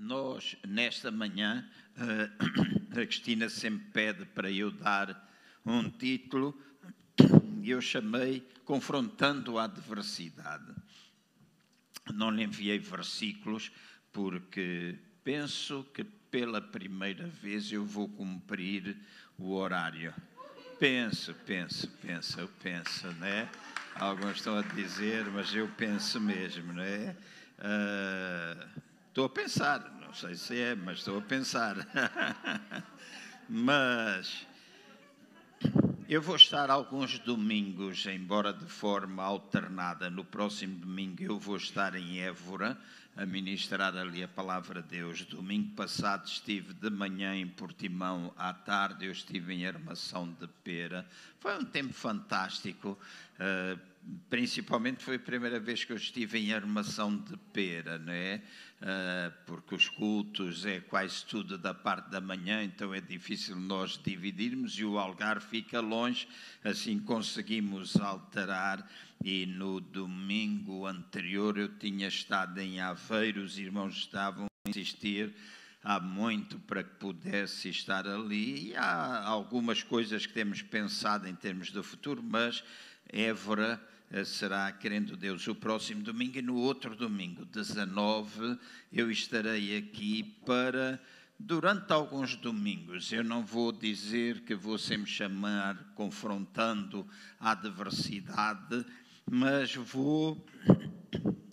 Nós, nesta manhã, eh, a Cristina sempre pede para eu dar um título e eu chamei Confrontando a Adversidade. Não lhe enviei versículos porque penso que pela primeira vez eu vou cumprir o horário. Penso, penso, penso, penso, né? Alguns estão a dizer, mas eu penso mesmo, né? Uh, estou a pensar, não sei se é, mas estou a pensar. mas eu vou estar alguns domingos, embora de forma alternada. No próximo domingo eu vou estar em Évora a ministrar ali a palavra de Deus. Domingo passado estive de manhã em Portimão, à tarde eu estive em Armação de Pera. Foi um tempo fantástico, uh, principalmente foi a primeira vez que eu estive em Armação de Pera, não é? Uh, porque os cultos é quase tudo da parte da manhã, então é difícil nós dividirmos e o Algar fica longe, assim conseguimos alterar e no domingo anterior eu tinha estado em Aveiro, os irmãos estavam a insistir há muito para que pudesse estar ali e há algumas coisas que temos pensado em termos do futuro, mas Évora será, querendo Deus, o próximo domingo e no outro domingo, 19, eu estarei aqui para durante alguns domingos, eu não vou dizer que vou sempre chamar confrontando a adversidade, mas vou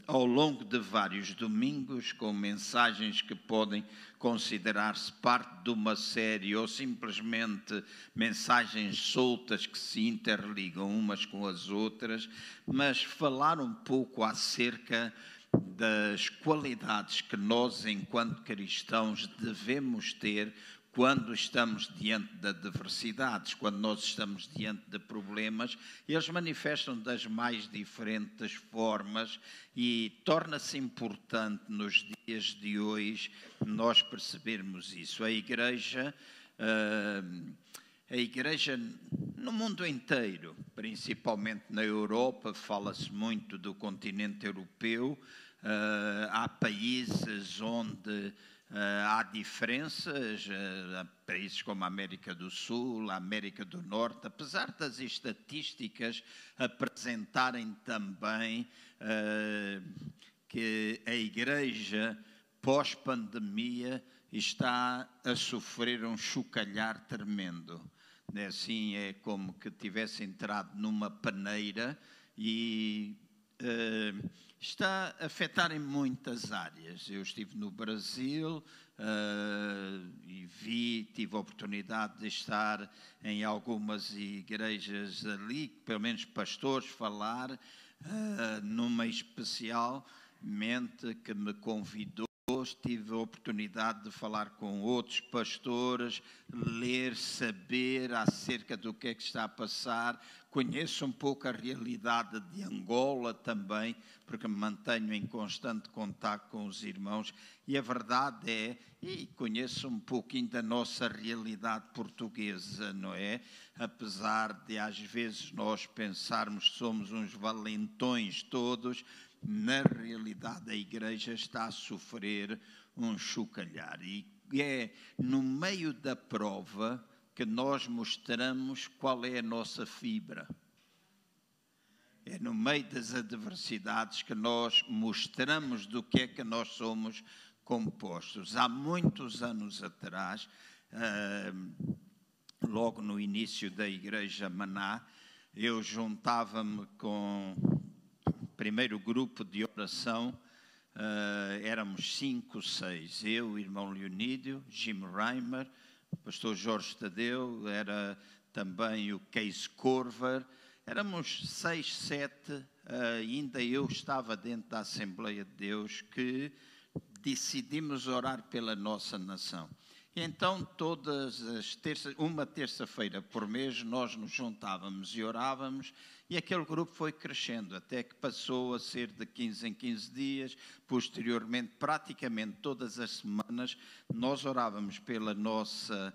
ao longo de vários domingos com mensagens que podem considerar-se parte de uma série ou simplesmente mensagens soltas que se interligam umas com as outras, mas falar um pouco acerca das qualidades que nós, enquanto cristãos, devemos ter quando estamos diante de adversidades, quando nós estamos diante de problemas, eles manifestam das mais diferentes formas e torna-se importante nos dias de hoje nós percebermos isso. A Igreja. Uh, a Igreja no mundo inteiro, principalmente na Europa, fala-se muito do continente europeu. Uh, há países onde há diferenças, uh, países como a América do Sul, a América do Norte, apesar das estatísticas apresentarem também uh, que a Igreja, pós-pandemia, está a sofrer um chocalhar tremendo. Né, assim é como que tivesse entrado numa paneira e uh, está a afetar em muitas áreas. Eu estive no Brasil uh, e vi, tive a oportunidade de estar em algumas igrejas ali, pelo menos pastores, falar, uh, numa especialmente que me convidou tive a oportunidade de falar com outros pastores, ler, saber acerca do que é que está a passar. Conheço um pouco a realidade de Angola também, porque me mantenho em constante contato com os irmãos. E a verdade é, e conheço um pouquinho da nossa realidade portuguesa, não é? Apesar de às vezes nós pensarmos que somos uns valentões todos, na realidade a igreja está a sofrer um chocalhar. E é no meio da prova que nós mostramos qual é a nossa fibra. É no meio das adversidades que nós mostramos do que é que nós somos compostos. Há muitos anos atrás, logo no início da Igreja Maná, eu juntava-me com primeiro grupo de oração, uh, éramos cinco, seis. Eu, o irmão Leonídio, Jim Reimer, o pastor Jorge Tadeu, era também o Case Corver. Éramos seis, sete, uh, ainda eu estava dentro da Assembleia de Deus, que decidimos orar pela nossa nação. Então, todas as terças, uma terça-feira por mês, nós nos juntávamos e orávamos, e aquele grupo foi crescendo, até que passou a ser de 15 em 15 dias. Posteriormente, praticamente todas as semanas, nós orávamos pela nossa,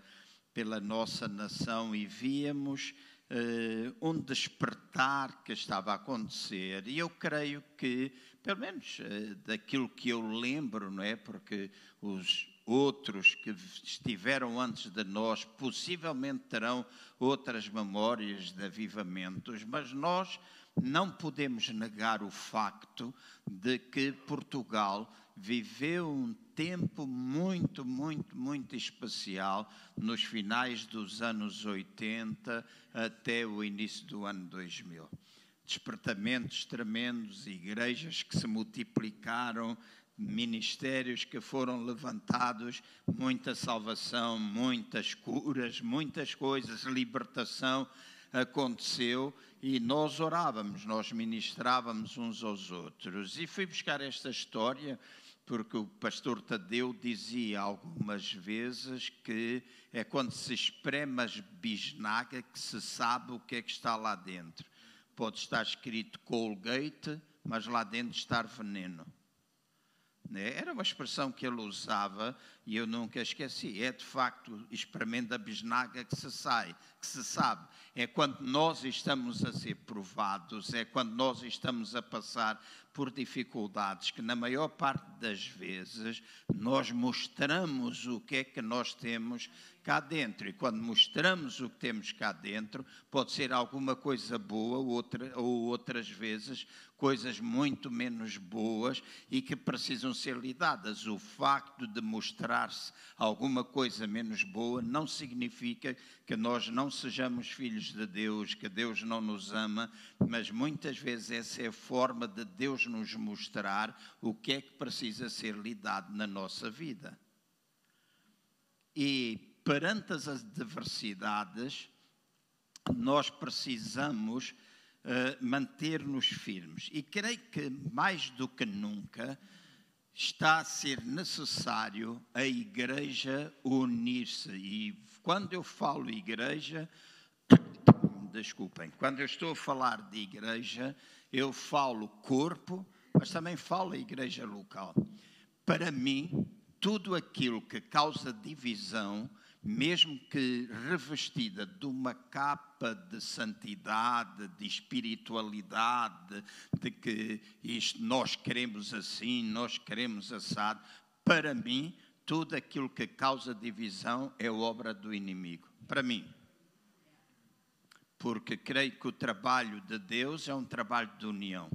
pela nossa nação e víamos uh, um despertar que estava a acontecer. E eu creio que pelo menos uh, daquilo que eu lembro, não é? Porque os outros que estiveram antes de nós possivelmente terão outras memórias de avivamentos, mas nós não podemos negar o facto de que Portugal viveu um tempo muito, muito, muito especial nos finais dos anos 80 até o início do ano 2000. Despertamentos tremendos, igrejas que se multiplicaram, ministérios que foram levantados, muita salvação, muitas curas, muitas coisas, libertação aconteceu e nós orávamos, nós ministrávamos uns aos outros. E fui buscar esta história porque o pastor Tadeu dizia algumas vezes que é quando se espreme as bisnaga que se sabe o que é que está lá dentro. Pode estar escrito Colgate, mas lá dentro estar veneno. Né? Era uma expressão que ele usava e eu nunca esqueci. É de facto experimento da bisnaga que se sai, que se sabe. É quando nós estamos a ser provados, é quando nós estamos a passar por dificuldades que, na maior parte das vezes, nós mostramos o que é que nós temos cá dentro. E quando mostramos o que temos cá dentro, pode ser alguma coisa boa, outra, ou outras vezes coisas muito menos boas e que precisam ser lidadas. O facto de mostrar-se alguma coisa menos boa não significa que nós não sejamos filhos de Deus, que Deus não nos ama, mas muitas vezes essa é a forma de Deus nos mostrar o que é que precisa ser lidado na nossa vida. E perante as adversidades, nós precisamos uh, manter-nos firmes. E creio que, mais do que nunca, está a ser necessário a igreja unir-se. E quando eu falo igreja, desculpem, quando eu estou a falar de igreja, eu falo corpo, mas também falo a igreja local. Para mim, tudo aquilo que causa divisão mesmo que revestida de uma capa de santidade, de espiritualidade, de que isto nós queremos assim, nós queremos assado, para mim, tudo aquilo que causa divisão é obra do inimigo. Para mim. Porque creio que o trabalho de Deus é um trabalho de união.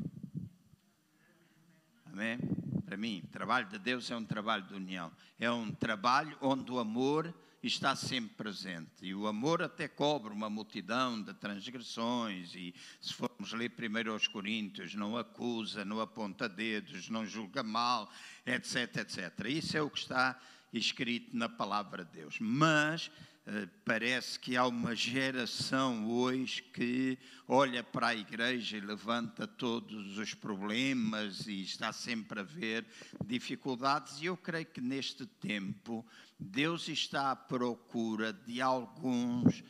Amém? Para mim, o trabalho de Deus é um trabalho de união. É um trabalho onde o amor está sempre presente. E o amor até cobre uma multidão de transgressões, e se formos ler primeiro aos Coríntios, não acusa, não aponta dedos, não julga mal, etc, etc. Isso é o que está escrito na palavra de Deus. Mas parece que há uma geração hoje que olha para a igreja e levanta todos os problemas e está sempre a ver dificuldades, e eu creio que neste tempo Deus está à procura de alguns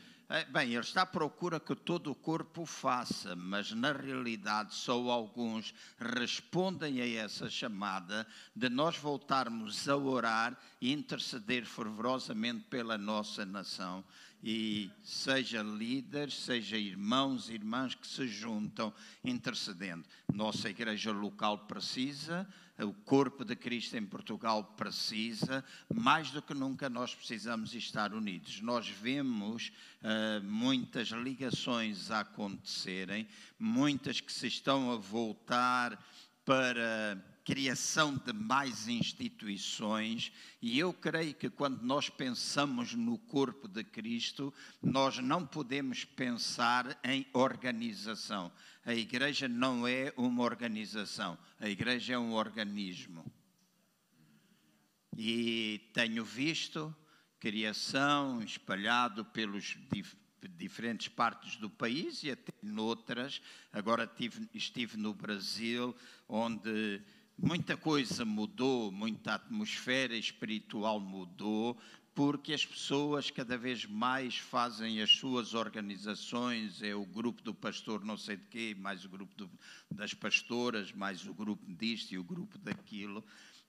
bem, ele está à procura que todo o corpo faça, mas na realidade só alguns respondem a essa chamada de nós voltarmos a orar e interceder fervorosamente pela nossa nação. E seja líderes, seja irmãos e irmãs que se juntam intercedendo. Nossa igreja local precisa, o corpo de Cristo em Portugal precisa, mais do que nunca nós precisamos estar unidos. Nós vemos uh, muitas ligações a acontecerem, muitas que se estão a voltar para criação de mais instituições, e eu creio que quando nós pensamos no corpo de Cristo, nós não podemos pensar em organização. A igreja não é uma organização, a igreja é um organismo. E tenho visto criação espalhado pelos diferentes partes do país e até noutras. Agora tive, estive no Brasil, onde Muita coisa mudou, muita atmosfera espiritual mudou, porque as pessoas cada vez mais fazem as suas organizações, é o grupo do pastor não sei de quê, mais o grupo do, das pastoras, mais o grupo disto e o grupo daquilo.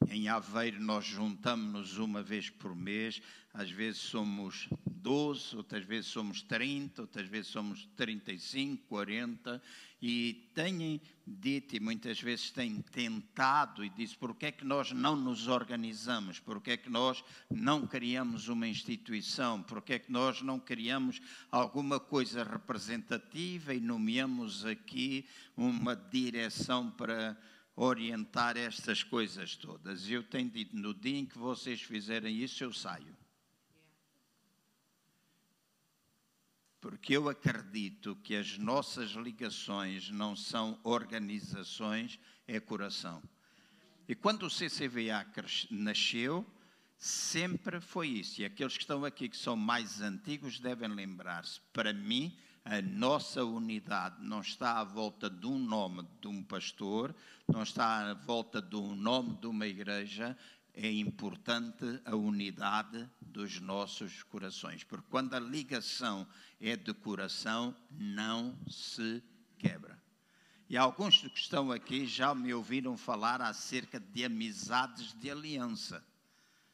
Em Aveiro nós juntamos-nos uma vez por mês, às vezes somos 12, outras vezes somos 30, outras vezes somos 35, 40, e têm dito e muitas vezes têm tentado e diz por que é que nós não nos organizamos, por que é que nós não criamos uma instituição, por que é que nós não criamos alguma coisa representativa e nomeamos aqui uma direção para orientar estas coisas todas. Eu tenho dito, no dia em que vocês fizerem isso, eu saio. Porque eu acredito que as nossas ligações não são organizações, é coração. E quando o CCVA nasceu, sempre foi isso. E aqueles que estão aqui, que são mais antigos, devem lembrar-se. Para mim, a nossa unidade não está à volta de um nome de um pastor, não está à volta de um nome de uma igreja, é importante a unidade dos nossos corações, porque quando a ligação é de coração, não se quebra. E alguns que estão aqui já me ouviram falar acerca de amizades de aliança,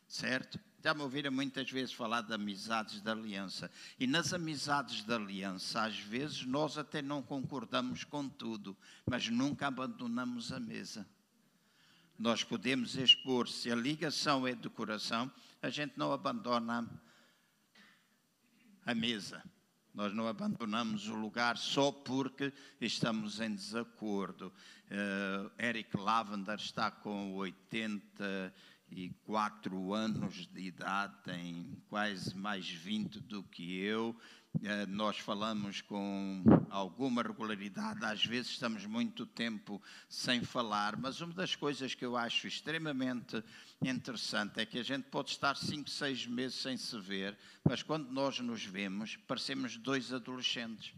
certo? Já me ouviram muitas vezes falar de amizades de aliança. E nas amizades de aliança, às vezes nós até não concordamos com tudo, mas nunca abandonamos a mesa nós podemos expor, se a ligação é de coração, a gente não abandona a mesa. Nós não abandonamos o lugar só porque estamos em desacordo. Uh, Eric Lavender está com 84 anos de idade, tem quase mais 20 do que eu. Eh, nós falamos com alguma regularidade, às vezes estamos muito tempo sem falar, mas uma das coisas que eu acho extremamente interessante é que a gente pode estar cinco, seis meses sem se ver, mas quando nós nos vemos, parecemos dois adolescentes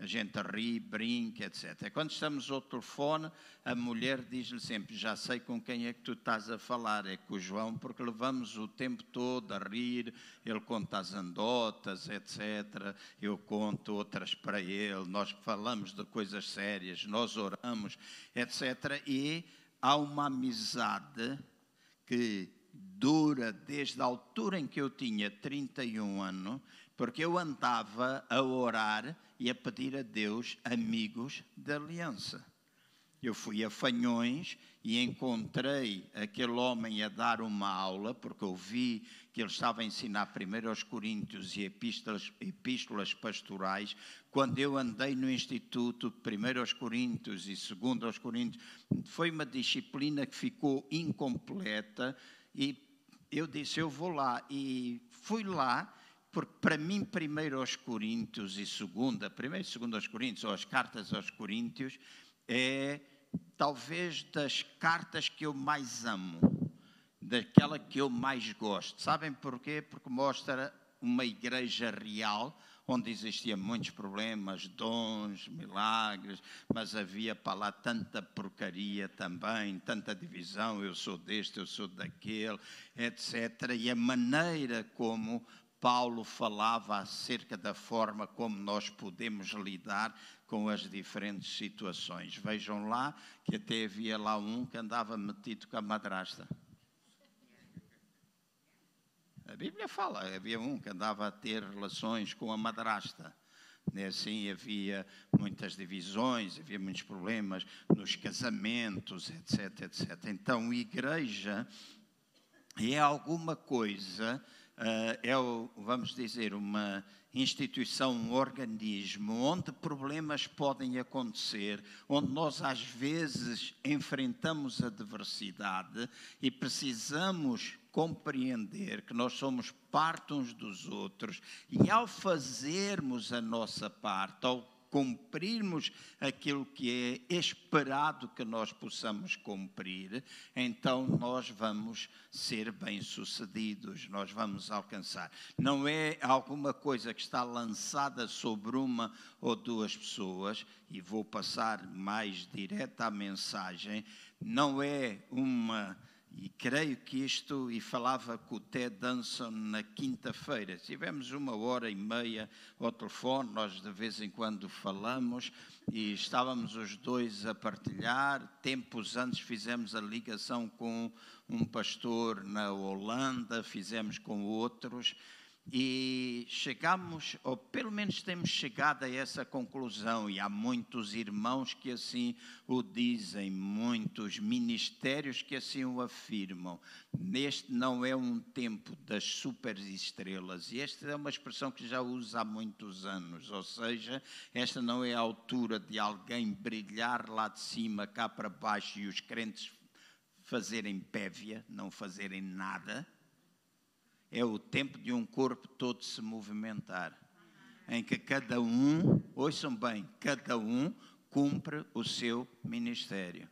a gente ri, brinca, etc. Quando estamos ao telefone, a mulher diz-lhe sempre: Já sei com quem é que tu estás a falar, é com o João, porque levamos o tempo todo a rir, ele conta as andotas, etc. Eu conto outras para ele, nós falamos de coisas sérias, nós oramos, etc. E há uma amizade que dura desde a altura em que eu tinha 31 anos, porque eu andava a orar e a pedir a Deus amigos de aliança. Eu fui a Fanhões e encontrei aquele homem a dar uma aula, porque eu vi que ele estava a ensinar primeiro aos Coríntios e epístolas, epístolas pastorais. Quando eu andei no Instituto, primeiro aos Coríntios e segundo aos Coríntios, foi uma disciplina que ficou incompleta e eu disse: Eu vou lá. E fui lá porque para mim, primeiro aos Coríntios e segunda, primeiro e segundo aos Coríntios, ou as cartas aos Coríntios, é talvez das cartas que eu mais amo, daquela que eu mais gosto. Sabem porquê? Porque mostra uma igreja real, onde existiam muitos problemas, dons, milagres, mas havia para lá tanta porcaria também, tanta divisão, eu sou deste, eu sou daquele, etc. E a maneira como Paulo falava acerca da forma como nós podemos lidar com as diferentes situações. Vejam lá que até havia lá um que andava metido com a madrasta. A Bíblia fala, havia um que andava a ter relações com a madrasta. E assim havia muitas divisões, havia muitos problemas nos casamentos, etc, etc. Então, igreja é alguma coisa é, vamos dizer, uma instituição, um organismo onde problemas podem acontecer, onde nós às vezes enfrentamos adversidade e precisamos compreender que nós somos parte uns dos outros. E ao fazermos a nossa parte, ao cumprirmos aquilo que é esperado que nós possamos cumprir, então nós vamos ser bem-sucedidos, nós vamos alcançar. Não é alguma coisa que está lançada sobre uma ou duas pessoas, e vou passar mais direta à mensagem, não é uma e creio que isto, e falava com o Ted Danson na quinta-feira, tivemos uma hora e meia ao telefone, nós de vez em quando falamos, e estávamos os dois a partilhar. Tempos antes fizemos a ligação com um pastor na Holanda, fizemos com outros, e chegamos, ou pelo menos temos chegado a essa conclusão, e há muitos irmãos que assim o dizem, muitos ministérios que assim o afirmam. Neste não é um tempo das superestrelas, e esta é uma expressão que já uso há muitos anos, ou seja, esta não é a altura de alguém brilhar lá de cima, cá para baixo, e os crentes fazerem pévia, não fazerem nada é o tempo de um corpo todo se movimentar, em que cada um, ouçam bem, cada um cumpre o seu ministério.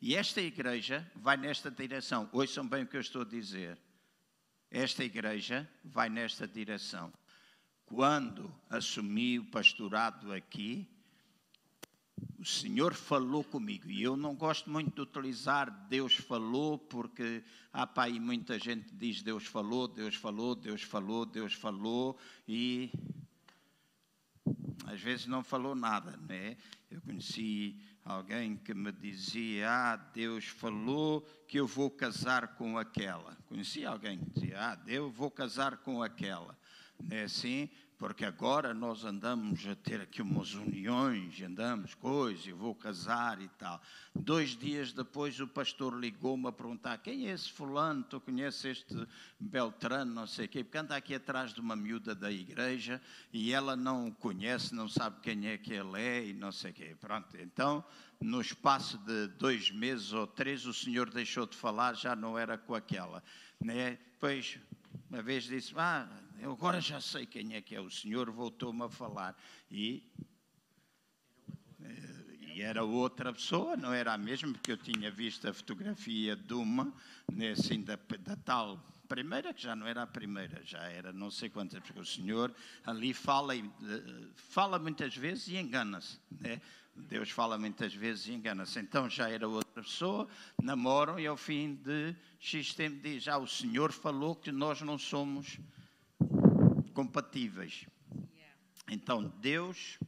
E esta igreja vai nesta direção. Ouçam bem o que eu estou a dizer. Esta igreja vai nesta direção. Quando assumi o pastorado aqui, o Senhor falou comigo. E eu não gosto muito de utilizar Deus falou, porque há para aí muita gente diz Deus falou, Deus falou, Deus falou, Deus falou, e às vezes não falou nada, né? Eu conheci alguém que me dizia: Ah, Deus falou que eu vou casar com aquela. Conheci alguém que dizia: Ah, Deus vou casar com aquela. Não é assim? Porque agora nós andamos a ter aqui umas uniões, andamos coisas, eu vou casar e tal. Dois dias depois o pastor ligou-me a perguntar quem é esse fulano, tu conheces este Beltrano, não sei o quê, porque anda aqui atrás de uma miúda da igreja e ela não conhece, não sabe quem é que ele é e não sei o quê. Pronto, então no espaço de dois meses ou três o senhor deixou de falar, já não era com aquela. Né? Depois, uma vez disse, ah, eu agora já sei quem é que é. O Senhor voltou-me a falar. E, eh, e era outra pessoa, não era a mesma, porque eu tinha visto a fotografia de uma, assim, da, da tal primeira, que já não era a primeira, já era não sei quantas, porque o Senhor ali fala, fala muitas vezes e engana-se. Né? Deus fala muitas vezes e engana-se. Então já era outra pessoa, namoram e ao fim de X tempo diz: ah, o Senhor falou que nós não somos compatíveis. Então Deus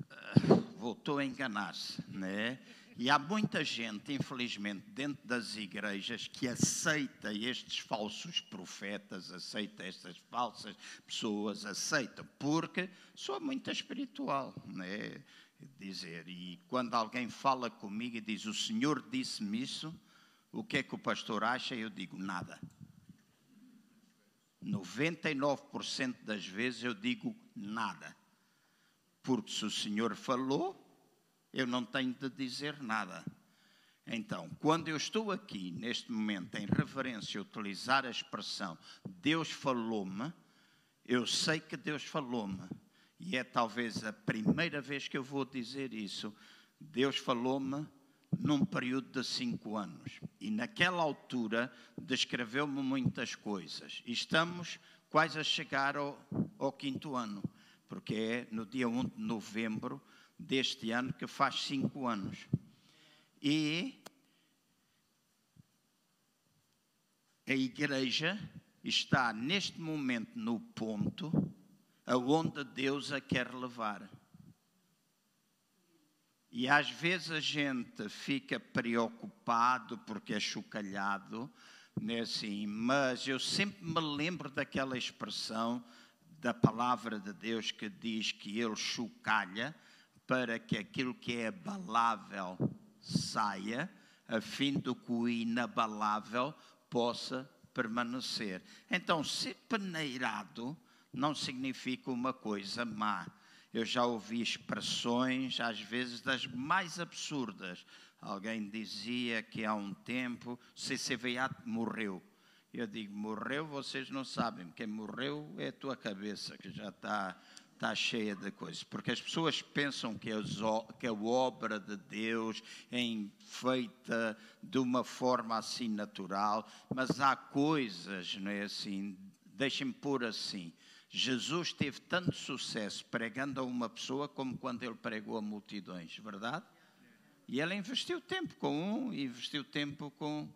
uh, voltou a enganar-se, né? E há muita gente, infelizmente, dentro das igrejas que aceita estes falsos profetas, aceita estas falsas pessoas, aceita, porque sou muito espiritual, né? Dizer, e quando alguém fala comigo e diz, o Senhor disse-me isso, o que é que o pastor acha? Eu digo, nada. 99% das vezes eu digo nada. Porque se o Senhor falou, eu não tenho de dizer nada. Então, quando eu estou aqui, neste momento, em referência a utilizar a expressão Deus falou-me, eu sei que Deus falou-me. E é talvez a primeira vez que eu vou dizer isso. Deus falou-me num período de cinco anos. E naquela altura descreveu-me muitas coisas. Estamos quase a chegar ao, ao, quinto ano, porque é no dia 1 de novembro deste ano que faz cinco anos. E a igreja está neste momento no ponto aonde Deus a quer levar. E às vezes a gente fica preocupado porque é chocalhado, né, assim, mas eu sempre me lembro daquela expressão da palavra de Deus que diz que Ele chocalha para que aquilo que é abalável saia, a fim de que o inabalável possa permanecer. Então, ser peneirado não significa uma coisa má eu já ouvi expressões, às vezes das mais absurdas. Alguém dizia que há um tempo CCVA morreu. Eu digo, morreu, vocês não sabem. Quem morreu é a tua cabeça, que já está está cheia de coisas, porque as pessoas pensam que, que a obra de Deus é feita de uma forma assim natural, mas há coisas, não é assim, deixem-me pôr assim, Jesus teve tanto sucesso pregando a uma pessoa como quando ele pregou a multidões, verdade? E ele investiu tempo com um investiu tempo com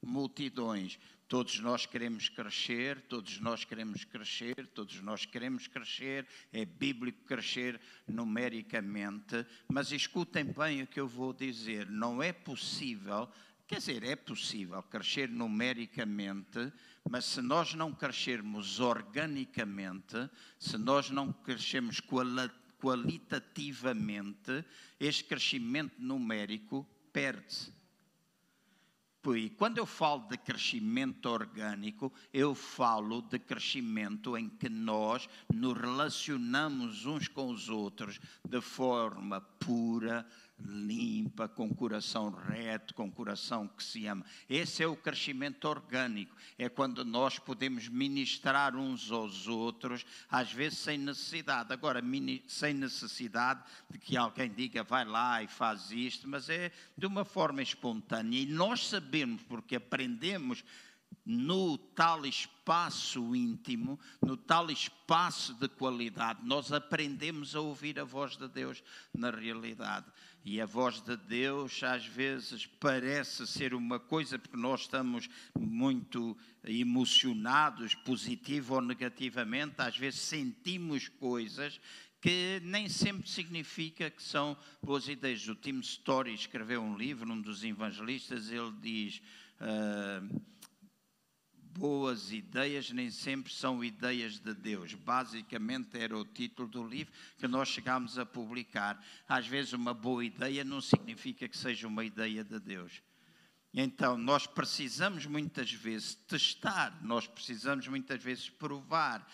multidões. Todos nós queremos crescer, todos nós queremos crescer, todos nós queremos crescer, é bíblico crescer numericamente, mas escutem bem o que eu vou dizer: não é possível Quer dizer, é possível crescer numericamente, mas se nós não crescermos organicamente, se nós não crescermos qualitativamente, este crescimento numérico perde-se. E quando eu falo de crescimento orgânico, eu falo de crescimento em que nós nos relacionamos uns com os outros de forma pura, limpa, com coração reto, com coração que se ama. Esse é o crescimento orgânico. É quando nós podemos ministrar uns aos outros, às vezes sem necessidade. Agora, sem necessidade de que alguém diga vai lá e faz isto, mas é de uma forma espontânea. E nós sabemos, porque aprendemos no tal espaço íntimo, no tal espaço de qualidade, nós aprendemos a ouvir a voz de Deus na realidade. E a voz de Deus às vezes parece ser uma coisa porque nós estamos muito emocionados, positivo ou negativamente, às vezes sentimos coisas que nem sempre significa que são boas ideias. O Tim Story escreveu um livro, um dos evangelistas, ele diz. Uh, boas ideias nem sempre são ideias de Deus. Basicamente era o título do livro que nós chegámos a publicar. Às vezes uma boa ideia não significa que seja uma ideia de Deus. Então, nós precisamos muitas vezes testar, nós precisamos muitas vezes provar.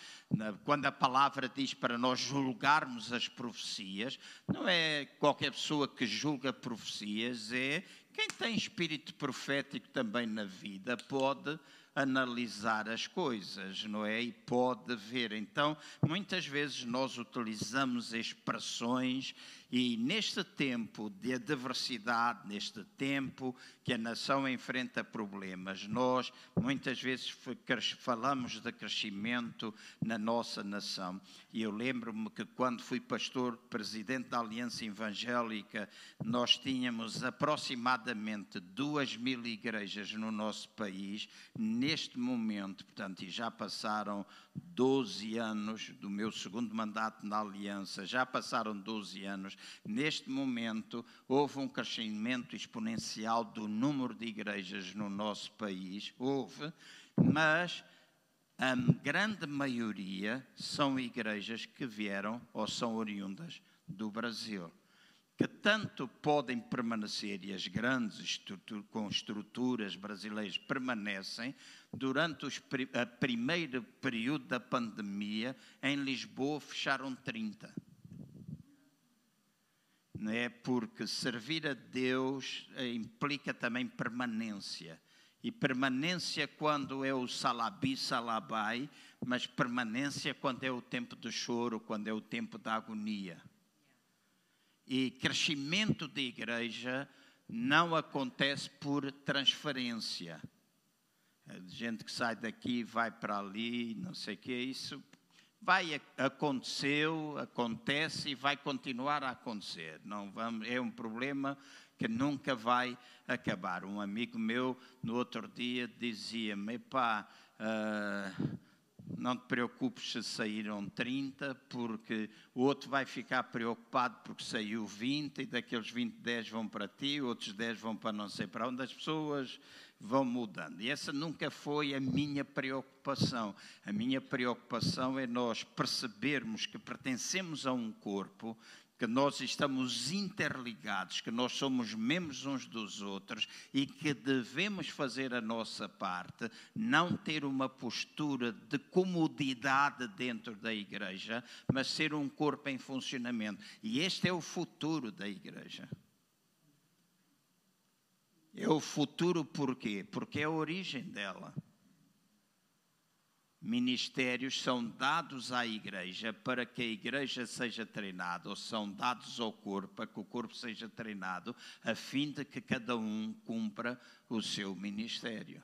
Quando a palavra diz para nós julgarmos as profecias, não é qualquer pessoa que julga profecias, é quem tem espírito profético também na vida pode analisar as coisas, não é? E pode ver. Então, muitas vezes nós utilizamos expressões e neste tempo de adversidade, neste tempo que a nação enfrenta problemas, nós muitas vezes falamos de crescimento na nossa nação. E eu lembro-me que quando fui pastor, presidente da Aliança Evangélica, nós tínhamos aproximadamente duas mil igrejas no nosso país. Neste momento, portanto, e já passaram 12 anos do meu segundo mandato na Aliança, já passaram 12 anos. Neste momento, houve um crescimento exponencial do número de igrejas no nosso país, houve, mas a grande maioria são igrejas que vieram ou são oriundas do Brasil que tanto podem permanecer, e as grandes estrutura, com estruturas brasileiras permanecem, durante o primeiro período da pandemia, em Lisboa fecharam 30. Não é? Porque servir a Deus eh, implica também permanência. E permanência quando é o salabi, salabai, mas permanência quando é o tempo do choro, quando é o tempo da agonia e crescimento da igreja não acontece por transferência. É gente que sai daqui, vai para ali, não sei o que, isso vai aconteceu, acontece e vai continuar a acontecer. Não vamos, é um problema que nunca vai acabar. Um amigo meu no outro dia dizia-me, pá, uh, não te preocupes se saíram 30, porque o outro vai ficar preocupado porque saiu 20 e daqueles 20, 10 vão para ti, outros 10 vão para não sei para onde. As pessoas vão mudando. E essa nunca foi a minha preocupação. A minha preocupação é nós percebermos que pertencemos a um corpo que nós estamos interligados, que nós somos membros uns dos outros e que devemos fazer a nossa parte, não ter uma postura de comodidade dentro da igreja, mas ser um corpo em funcionamento. E este é o futuro da igreja. É o futuro por quê? Porque é a origem dela ministérios são dados à igreja para que a igreja seja treinada, ou são dados ao corpo para que o corpo seja treinado, a fim de que cada um cumpra o seu ministério.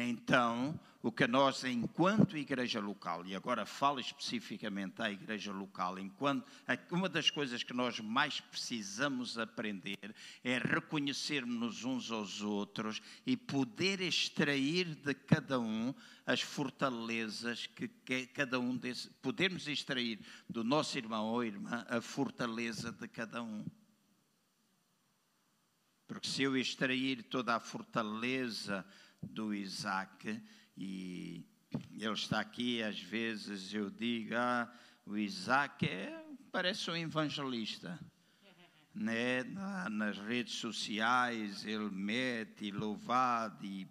Então, o que nós, enquanto igreja local, e agora falo especificamente à igreja local, enquanto uma das coisas que nós mais precisamos aprender é reconhecermos uns aos outros e poder extrair de cada um as fortalezas que, cada um desse, podermos extrair do nosso irmão ou irmã a fortaleza de cada um. Porque se eu extrair toda a fortaleza do Isaac, e ele está aqui, às vezes eu digo, ah, o Isaac é, parece um evangelista. Né? nas redes sociais ele mete louvado e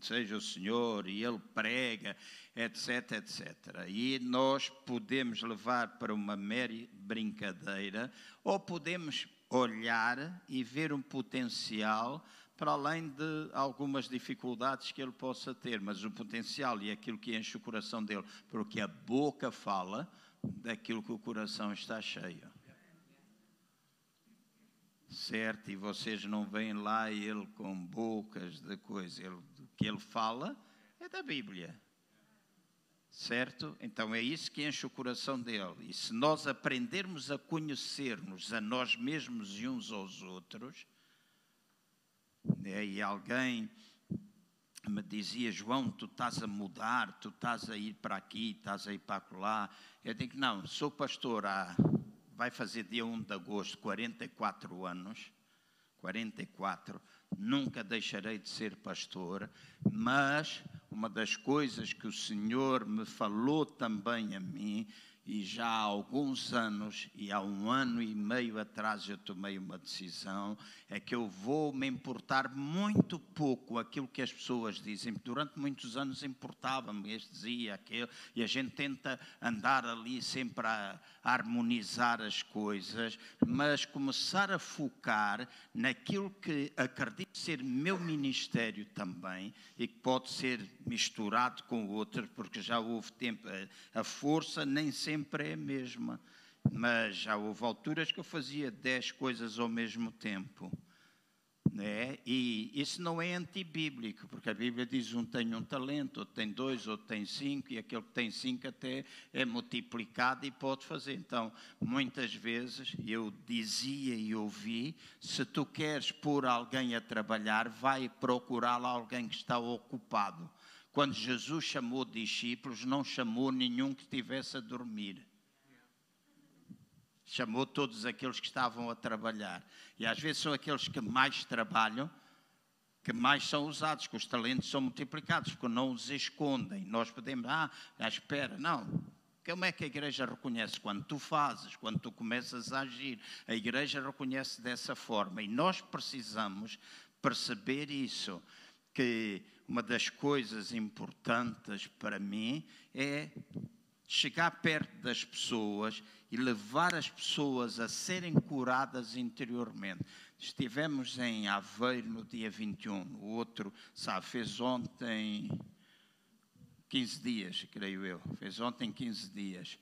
seja o Senhor e ele prega, etc, etc. E nós podemos levar para uma mera brincadeira ou podemos olhar e ver um potencial para além de algumas dificuldades que ele possa ter, mas o potencial e aquilo que enche o coração dele, porque a boca fala daquilo que o coração está cheio. Certo? E vocês não veem lá ele com bocas de coisa. Ele, o que ele fala é da Bíblia. Certo? Então é isso que enche o coração dele. E se nós aprendermos a conhecer-nos a nós mesmos e uns aos outros, e alguém me dizia, João, tu estás a mudar, tu estás a ir para aqui, estás a ir para lá. Eu digo, não, sou pastor há, vai fazer dia 1 de agosto, 44 anos, 44, nunca deixarei de ser pastor, mas uma das coisas que o Senhor me falou também a mim e já há alguns anos, e há um ano e meio atrás eu tomei uma decisão, é que eu vou me importar muito pouco aquilo que as pessoas dizem. Durante muitos anos importava-me, este dizia, aquele, e a gente tenta andar ali sempre a, harmonizar as coisas, mas começar a focar naquilo que acredito ser meu ministério também, e que pode ser misturado com outro, porque já houve tempo, a força nem sempre sempre é a mesma, mas já houve alturas que eu fazia dez coisas ao mesmo tempo. Né? E isso não é antibíblico, porque a Bíblia diz um tem um talento, outro tem dois, outro tem cinco, e aquele que tem cinco até é multiplicado e pode fazer. Então, muitas vezes eu dizia e ouvi: se tu queres pôr alguém a trabalhar, vai procurar alguém que está ocupado. Quando Jesus chamou discípulos, não chamou nenhum que estivesse a dormir. Chamou todos aqueles que estavam a trabalhar. E às vezes são aqueles que mais trabalham, que mais são usados, que os talentos são multiplicados, porque não os escondem. Nós podemos, ah, à espera. Não, como é que a igreja reconhece? Quando tu fazes, quando tu começas a agir, a igreja reconhece dessa forma. E nós precisamos perceber isso, que uma das coisas importantes para mim é chegar perto das pessoas e levar as pessoas a serem curadas interiormente. Estivemos em Aveiro no dia 21, o outro, sabe, fez ontem 15 dias, creio eu, fez ontem 15 dias.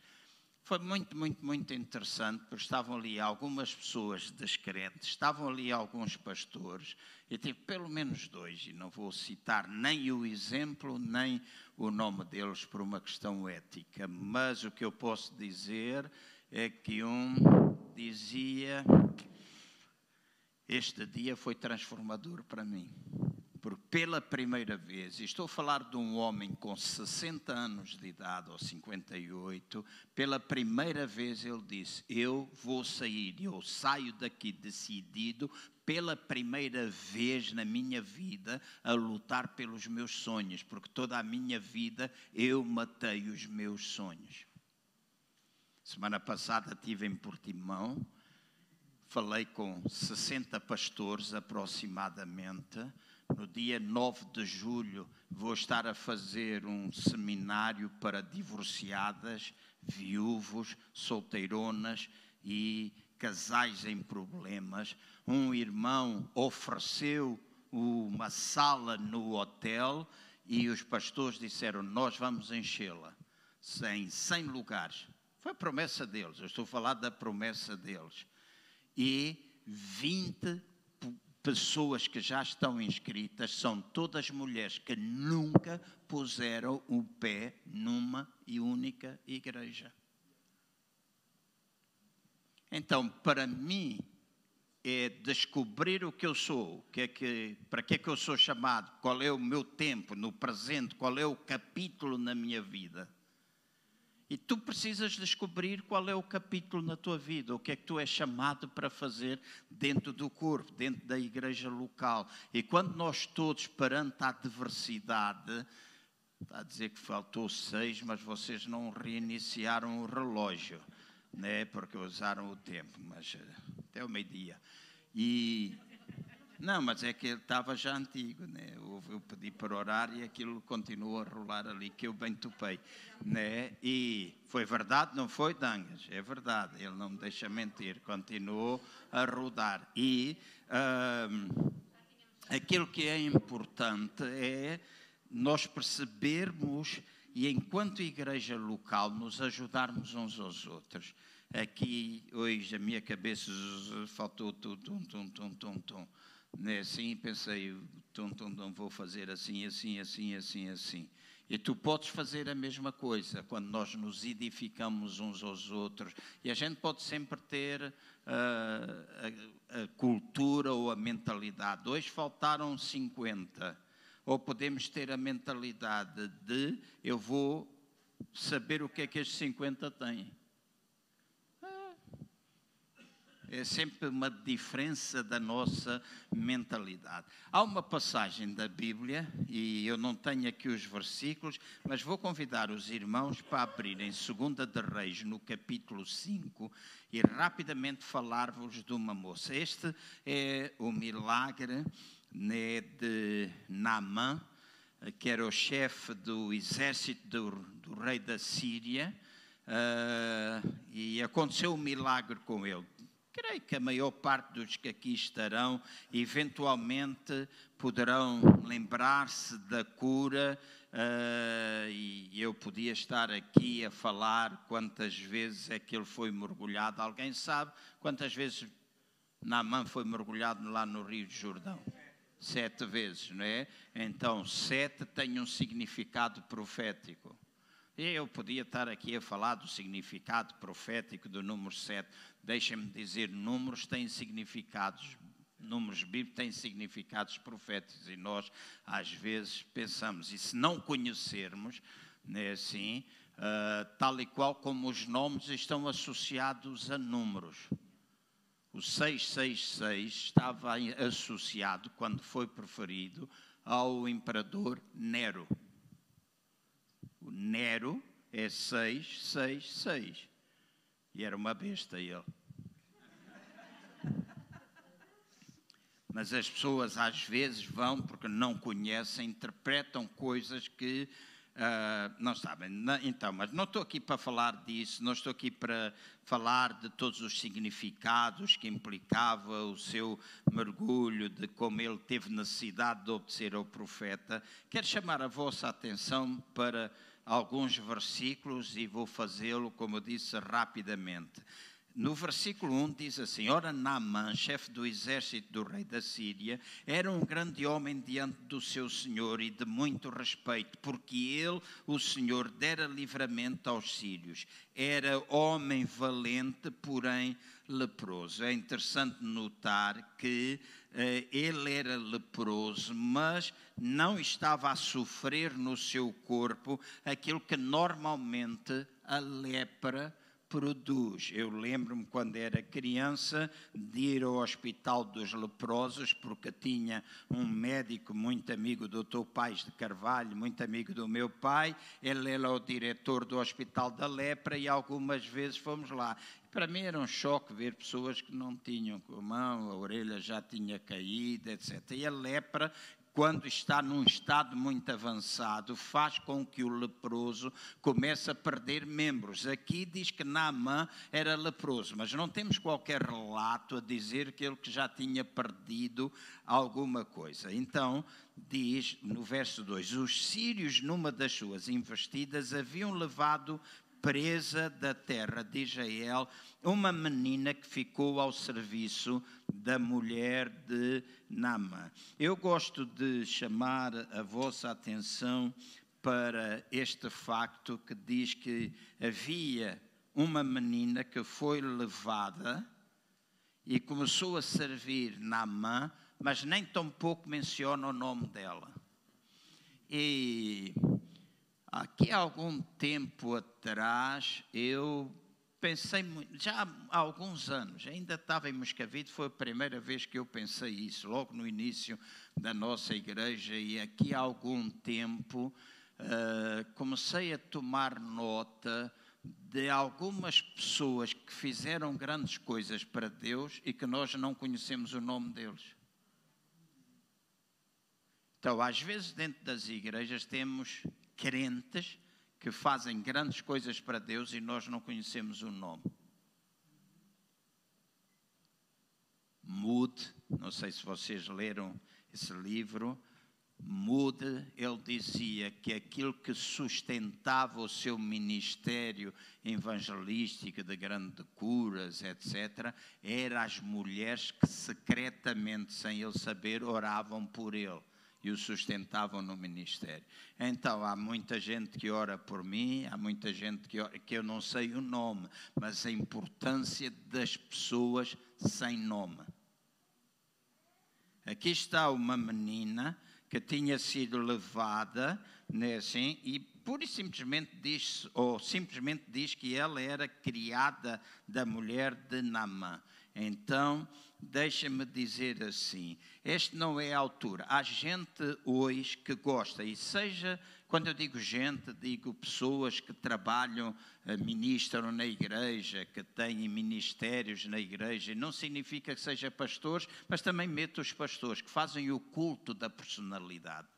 Foi muito, muito, muito interessante, porque estavam ali algumas pessoas descrentes, estavam ali alguns pastores, e tive pelo menos dois, e não vou citar nem o exemplo, nem o nome deles por uma questão ética, mas o que eu posso dizer é que um dizia: Este dia foi transformador para mim pela primeira vez, e estou a falar de um homem com 60 anos de idade, ou 58, pela primeira vez ele disse: Eu vou sair, eu saio daqui decidido, pela primeira vez na minha vida, a lutar pelos meus sonhos, porque toda a minha vida eu matei os meus sonhos. Semana passada estive em Portimão, falei com 60 pastores aproximadamente no dia 9 de julho, vou estar a fazer um seminário para divorciadas, viúvos, solteironas e casais em problemas. Um irmão ofereceu uma sala no hotel e os pastores disseram: Nós vamos enchê-la em 100 lugares. Foi a promessa deles, eu estou a falar da promessa deles. E 20 pessoas que já estão inscritas são todas mulheres que nunca puseram o pé numa e única igreja. Então, para mim, é descobrir o que eu sou, que é que, para que é que eu sou chamado, qual é o meu tempo no presente, qual é o capítulo na minha vida. E tu precisas descobrir qual é o capítulo na tua vida, o que é que tu és chamado para fazer dentro do corpo, dentro da igreja local. E quando nós todos, perante a adversidade, está a dizer que faltou seis, mas vocês não reiniciaram o relógio, né? porque usaram o tempo, mas eh, até o meio-dia. E não, mas é que ele estava já antigo, né? Eu, eu pedi para orar e aquilo continuou a rolar ali, que eu bem topei, né? E foi verdade, não foi, Dangas? É verdade, ele não me deixa mentir, continuou a rodar. E um, aquilo que é importante é nós percebermos e, enquanto igreja local, nos ajudarmos uns aos outros. Aqui, hoje, a minha cabeça faltou tum, tum, tum, tum, tum, tum né, assim, pensei, tum, tum, tum, vou fazer assim, assim, assim, assim, assim. E tu podes fazer a mesma coisa quando nós nos edificamos uns aos outros. E a gente pode sempre ter uh, a, a, cultura ou a mentalidade. Hoje faltaram 50. Ou podemos ter a mentalidade de eu vou saber o que é que estes 50 têm. É sempre uma diferença da nossa mentalidade. Há uma passagem da Bíblia, e eu não tenho aqui os versículos, mas vou convidar os irmãos para abrirem 2 de Reis, no capítulo 5, e rapidamente falar-vos de uma moça. Este é o milagre né, de Naamã, que era o chefe do exército do, do rei da Síria, uh, e aconteceu um milagre com ele Creio que a maior parte dos que aqui estarão, eventualmente, poderão lembrar-se da cura. Uh, e eu podia estar aqui a falar quantas vezes é que ele foi mergulhado. Alguém sabe quantas vezes Naamã foi mergulhado lá no Rio de Jordão? Sete vezes, não é? Então, sete tem um significado profético. Eu podia estar aqui a falar do significado profético do número 7. Deixem-me dizer, números têm significados, números bíblicos têm significados proféticos e nós, às vezes, pensamos, e se não conhecermos, né, assim, uh, tal e qual como os nomes estão associados a números. O 666 estava associado, quando foi preferido, ao imperador Nero. O Nero é 666. E era uma besta ele. Mas as pessoas às vezes vão, porque não conhecem, interpretam coisas que uh, não sabem. Então, mas não estou aqui para falar disso, não estou aqui para falar de todos os significados que implicava o seu mergulho, de como ele teve necessidade de obedecer ao profeta. Quero chamar a vossa atenção para alguns versículos e vou fazê-lo, como eu disse, rapidamente. No versículo 1 diz assim: Ora, Naamã, chefe do exército do rei da Síria, era um grande homem diante do seu senhor e de muito respeito, porque ele, o senhor, dera livramento aos sírios. Era homem valente, porém leproso. É interessante notar que eh, ele era leproso, mas não estava a sofrer no seu corpo aquilo que normalmente a lepra produz. Eu lembro-me quando era criança de ir ao Hospital dos Leprosos, porque tinha um médico muito amigo do Dr. Pais de Carvalho, muito amigo do meu pai. Ele era o diretor do Hospital da Lepra e algumas vezes fomos lá. Para mim era um choque ver pessoas que não tinham com a mão, a orelha já tinha caído, etc. E a lepra quando está num estado muito avançado, faz com que o leproso comece a perder membros. Aqui diz que Naamã era leproso, mas não temos qualquer relato a dizer que ele que já tinha perdido alguma coisa. Então, diz no verso 2: Os sírios, numa das suas investidas, haviam levado presa da terra de Israel, uma menina que ficou ao serviço da mulher de Nama. Eu gosto de chamar a vossa atenção para este facto que diz que havia uma menina que foi levada e começou a servir Naamã, mas nem tão pouco menciona o nome dela. E Aqui há algum tempo atrás, eu pensei, já há alguns anos, ainda estava em Moscavide, foi a primeira vez que eu pensei isso, logo no início da nossa igreja, e aqui há algum tempo uh, comecei a tomar nota de algumas pessoas que fizeram grandes coisas para Deus e que nós não conhecemos o nome deles. Então, às vezes, dentro das igrejas, temos crentes que fazem grandes coisas para Deus e nós não conhecemos o nome. Mude, não sei se vocês leram esse livro, Mude, ele dizia que aquilo que sustentava o seu ministério evangelístico de grandes curas, etc., eram as mulheres que secretamente, sem ele saber, oravam por ele e o sustentavam no ministério. Então, há muita gente que ora por mim, há muita gente que, ora, que eu não sei o nome, mas a importância das pessoas sem nome. Aqui está uma menina que tinha sido levada, né, assim, e pura e simplesmente diz, ou simplesmente diz que ela era criada da mulher de Namã. Então, deixa-me dizer assim: este não é a altura. Há gente hoje que gosta, e seja, quando eu digo gente, digo pessoas que trabalham, eh, ministram na igreja, que têm ministérios na igreja, não significa que sejam pastores, mas também meto os pastores que fazem o culto da personalidade.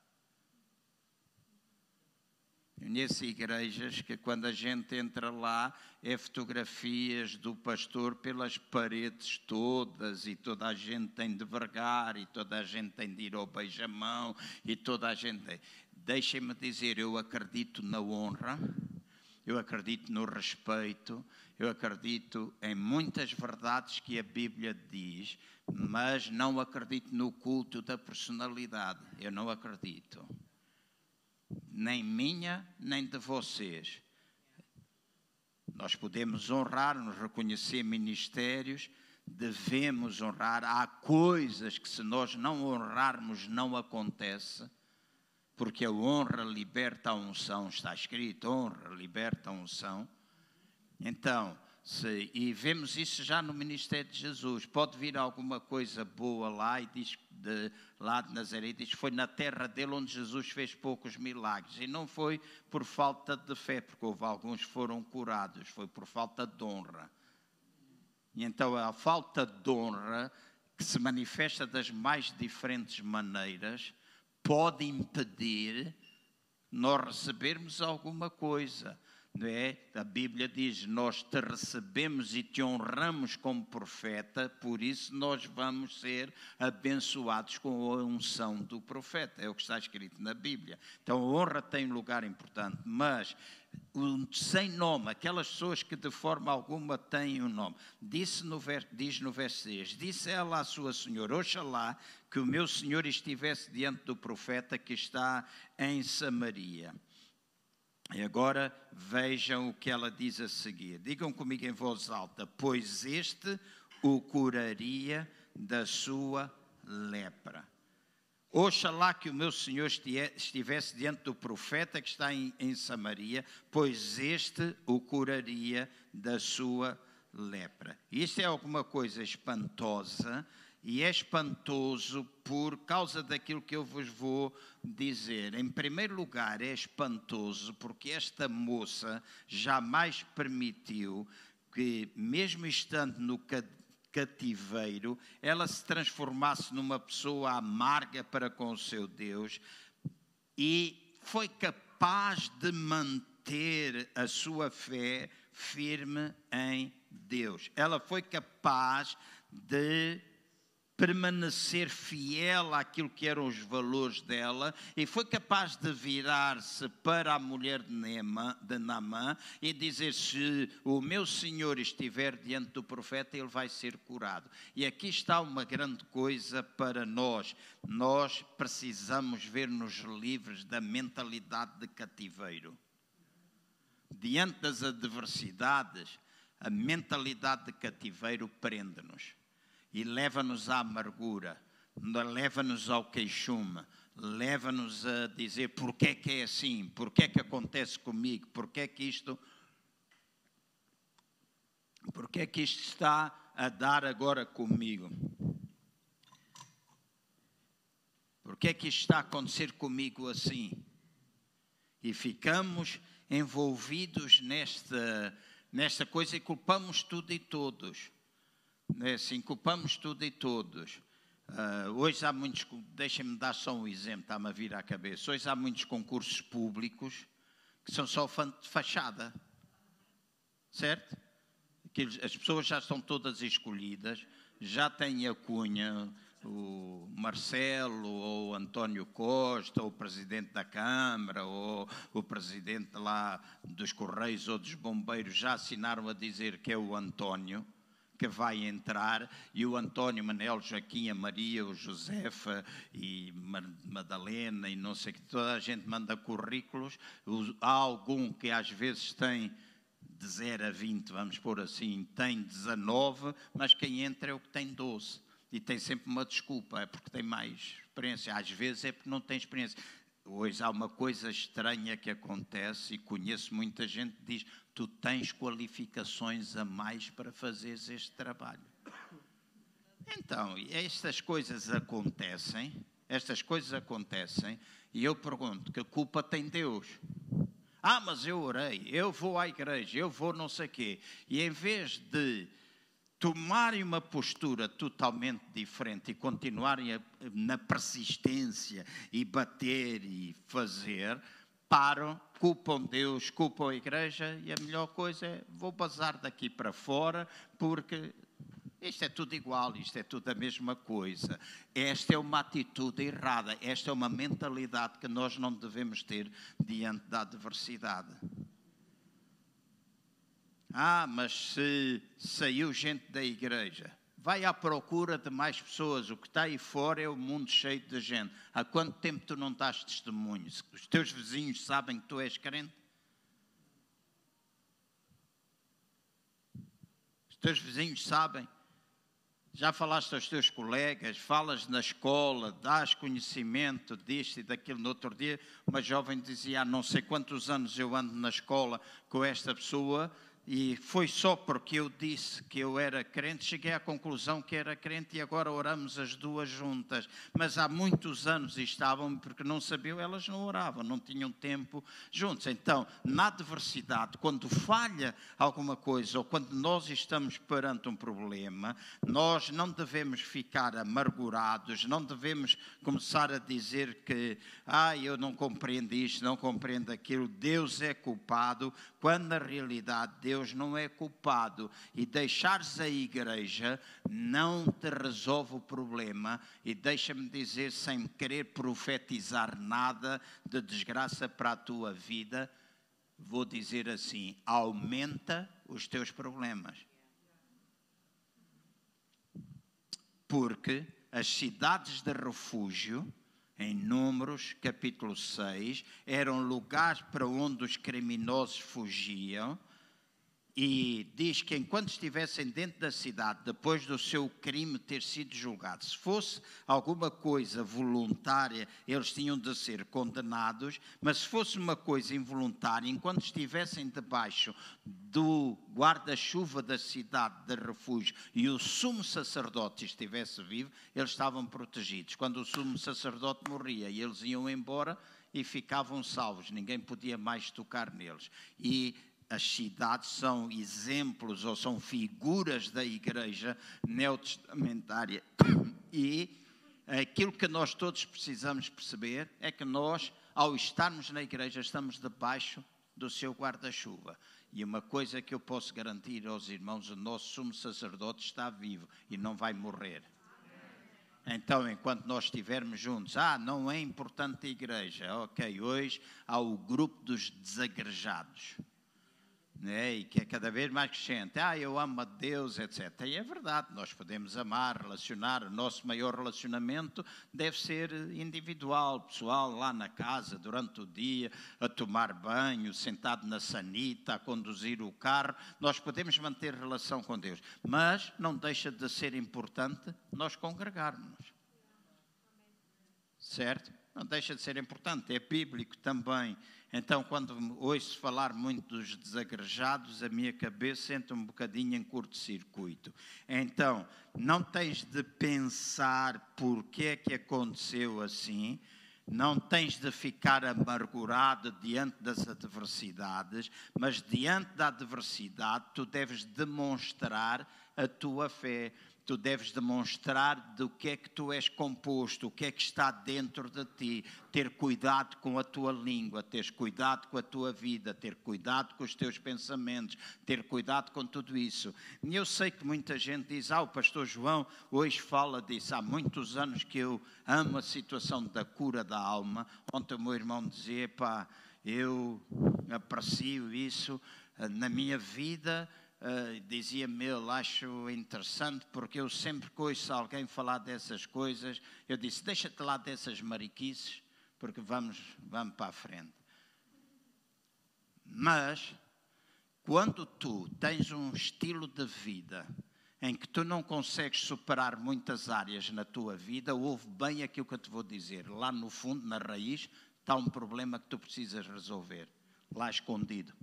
Conheço igrejas que quando a gente entra lá é fotografias do pastor pelas paredes todas e toda a gente tem de vergar e toda a gente tem de ir ao beijamão e toda a gente... Deixem-me dizer, eu acredito na honra, eu acredito no respeito, eu acredito em muitas verdades que a Bíblia diz, mas não acredito no culto da personalidade. Eu não acredito nem minha, nem de vocês. Nós podemos honrar, nos reconhecer ministérios, devemos honrar. Há coisas que, se nós não honrarmos, não acontece, porque a honra liberta a unção, está escrito: honra liberta a unção. Então, se, e vemos isso já no ministério de Jesus. Pode vir alguma coisa boa lá e diz de, lá de Nazaré, diz que foi na terra dele onde Jesus fez poucos milagres. E não foi por falta de fé, porque houve alguns que foram curados, foi por falta de honra. E então a falta de honra, que se manifesta das mais diferentes maneiras, pode impedir nós recebermos alguma coisa é? A Bíblia diz: Nós te recebemos e te honramos como profeta, por isso nós vamos ser abençoados com a unção do profeta. É o que está escrito na Bíblia. Então a honra tem um lugar importante, mas sem nome, aquelas pessoas que de forma alguma têm um nome. Disse no, diz no verso 6: Disse ela à sua senhora: Oxalá que o meu senhor estivesse diante do profeta que está em Samaria e agora vejam o que ela diz a seguir. Digam comigo em voz alta: Pois este o curaria da sua lepra. Oxalá que o meu Senhor estivesse diante do profeta que está em, em Samaria, pois este o curaria da sua lepra. Isto é alguma coisa espantosa e é espantoso por causa daquilo que eu vos vou dizer. Em primeiro lugar, é espantoso porque esta moça jamais permitiu que, mesmo estando no cativeiro, ela se transformasse numa pessoa amarga para com o seu Deus e foi capaz de manter a sua fé firme em Deus. Ela foi capaz de permanecer fiel àquilo que eram os valores dela e foi capaz de virar-se para a mulher de, Neema, de Namã e dizer: Se o meu Senhor estiver diante do profeta, ele vai ser curado. E aqui está uma grande coisa para nós. Nós precisamos ver nos livros da mentalidade de cativeiro. Diante das adversidades, a mentalidade de cativeiro prende-nos e leva-nos à amargura, leva-nos ao queixume, leva-nos a dizer é que é assim, porque é que acontece comigo, é que isto é que isto está a dar agora comigo? É que isto está a acontecer comigo assim? E ficamos envolvidos nesta, nesta coisa e culpamos tudo e todos. É assim, culpamos tudo e todos. Uh, hoje há muitos, deixem-me dar só um exemplo, está-me a vir à cabeça. Hoje há muitos concursos públicos que são só fachada, certo? as pessoas já estão todas escolhidas, já têm a cunha, o Marcelo, ou o António Costa, ou o Presidente da Câmara, ou o Presidente lá dos Correios ou dos Bombeiros já assinaram a dizer que é o António que vai entrar, e o António, Manel, Joaquim, a Maria, o Josefa e Madalena, e não sei que, toda a gente manda currículos. Há algum que às vezes tem de 0 a 20, vamos pôr assim, tem 19, mas quem entra é o que tem 12. E tem sempre uma desculpa, é porque tem mais experiência. Às vezes é porque não tem experiência. Hoje há uma coisa estranha que acontece e conheço muita gente que diz: tu tens qualificações a mais para fazeres este trabalho. Então, estas coisas acontecem, estas coisas acontecem, e eu pergunto: que culpa tem Deus? Ah, mas eu orei, eu vou à igreja, eu vou não sei quê. E em vez de tomarem uma postura totalmente diferente e continuarem a, na persistência e bater e fazer, param, culpam Deus, culpam a igreja e a melhor coisa é vou bazar daqui para fora porque isto é tudo igual, isto é tudo a mesma coisa. Esta é uma atitude errada, esta é uma mentalidade que nós não devemos ter diante da adversidade. Ah, mas se saiu gente da igreja, vai à procura de mais pessoas. O que está aí fora é o mundo cheio de gente. Há quanto tempo tu não estás testemunho? Os teus vizinhos sabem que tu és crente? Os teus vizinhos sabem? Já falaste aos teus colegas, falas na escola, dás conhecimento disto e daquilo. No outro dia, uma jovem dizia: há não sei quantos anos eu ando na escola com esta pessoa e foi só porque eu disse que eu era crente, cheguei à conclusão que era crente e agora oramos as duas juntas. Mas há muitos anos estavam, porque não sabiam, elas não oravam, não tinham tempo juntos. Então, na adversidade, quando falha alguma coisa ou quando nós estamos perante um problema, nós não devemos ficar amargurados, não devemos começar a dizer que, ah, eu não compreendo isto, não compreendo aquilo, Deus é culpado, quando na realidade Deus não é culpado e deixares a igreja não te resolve o problema e deixa-me dizer sem querer profetizar nada de desgraça para a tua vida, vou dizer assim, aumenta os teus problemas. Porque as cidades de refúgio em Números, capítulo 6, eram lugares para onde os criminosos fugiam e diz que enquanto estivessem dentro da cidade, depois do seu crime ter sido julgado, se fosse alguma coisa voluntária, eles tinham de ser condenados, mas se fosse uma coisa involuntária, enquanto estivessem debaixo do guarda-chuva da cidade de refúgio e o sumo sacerdote estivesse vivo, eles estavam protegidos. Quando o sumo sacerdote morria e eles iam embora, e ficavam salvos, ninguém podia mais tocar neles. E as cidades são exemplos ou são figuras da igreja neotestamentária. E aquilo que nós todos precisamos perceber é que nós, ao estarmos na igreja, estamos debaixo do seu guarda-chuva. E uma coisa que eu posso garantir aos irmãos: o nosso sumo sacerdote está vivo e não vai morrer. Então, enquanto nós estivermos juntos, ah, não é importante a igreja, ok, hoje há o grupo dos desagrejados né? e que é cada vez mais crescente. Ah, eu amo a Deus, etc. E é verdade, nós podemos amar, relacionar. O nosso maior relacionamento deve ser individual, pessoal, lá na casa, durante o dia, a tomar banho, sentado na sanita, a conduzir o carro. Nós podemos manter relação com Deus, mas não deixa de ser importante nós congregarmos. Certo? não deixa de ser importante, é bíblico também. Então, quando ouço falar muito dos desagrejados, a minha cabeça entra um bocadinho em curto-circuito. Então, não tens de pensar por que é que aconteceu assim, não tens de ficar amargurado diante das adversidades, mas diante da adversidade tu deves demonstrar a tua fé tu deves demonstrar do que é que tu és composto, o que é que está dentro de ti, ter cuidado com a tua língua, ter cuidado com a tua vida, ter cuidado com os teus pensamentos, ter cuidado com tudo isso. E eu sei que muita gente diz: Ah, o pastor João hoje fala disso. Há muitos anos que eu amo a situação da cura da alma. Ontem o meu irmão dizia: Pá, eu aprecio isso na minha vida Uh, dizia-me ele, acho interessante, porque eu sempre que alguém falar dessas coisas, eu disse, deixa-te lá dessas mariquices, porque vamos, vamos para a frente. Mas, quando tu tens um estilo de vida em que tu não consegues superar muitas áreas na tua vida, ouve bem aquilo que eu te vou dizer. Lá no fundo, na raiz, está um problema que tu precisas resolver, lá escondido.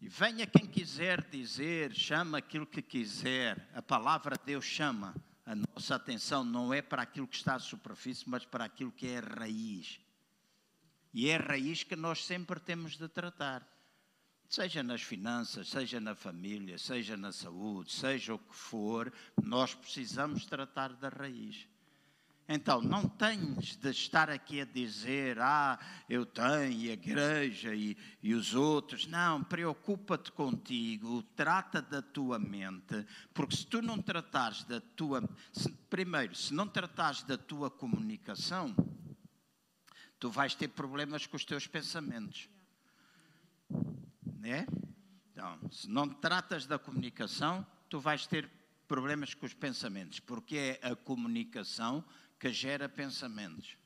E venha quem quiser dizer, chama aquilo que quiser. A palavra de Deus chama. A nossa atenção não é para aquilo que está à superfície, mas para aquilo que é raiz. E é raiz que nós sempre temos de tratar. Seja nas finanças, seja na família, seja na saúde, seja o que for, nós precisamos tratar da raiz. Então, não tens de estar aqui a dizer, ah, eu tenho a igreja e, e os outros. Não, preocupa-te contigo, trata da tua mente, porque se tu não tratares da tua. Se, primeiro, se não tratares da tua comunicação, tu vais ter problemas com os teus pensamentos. Né? Então, se não tratas da comunicação, tu vais ter problemas com os pensamentos, porque é a comunicação que gera pensamentos.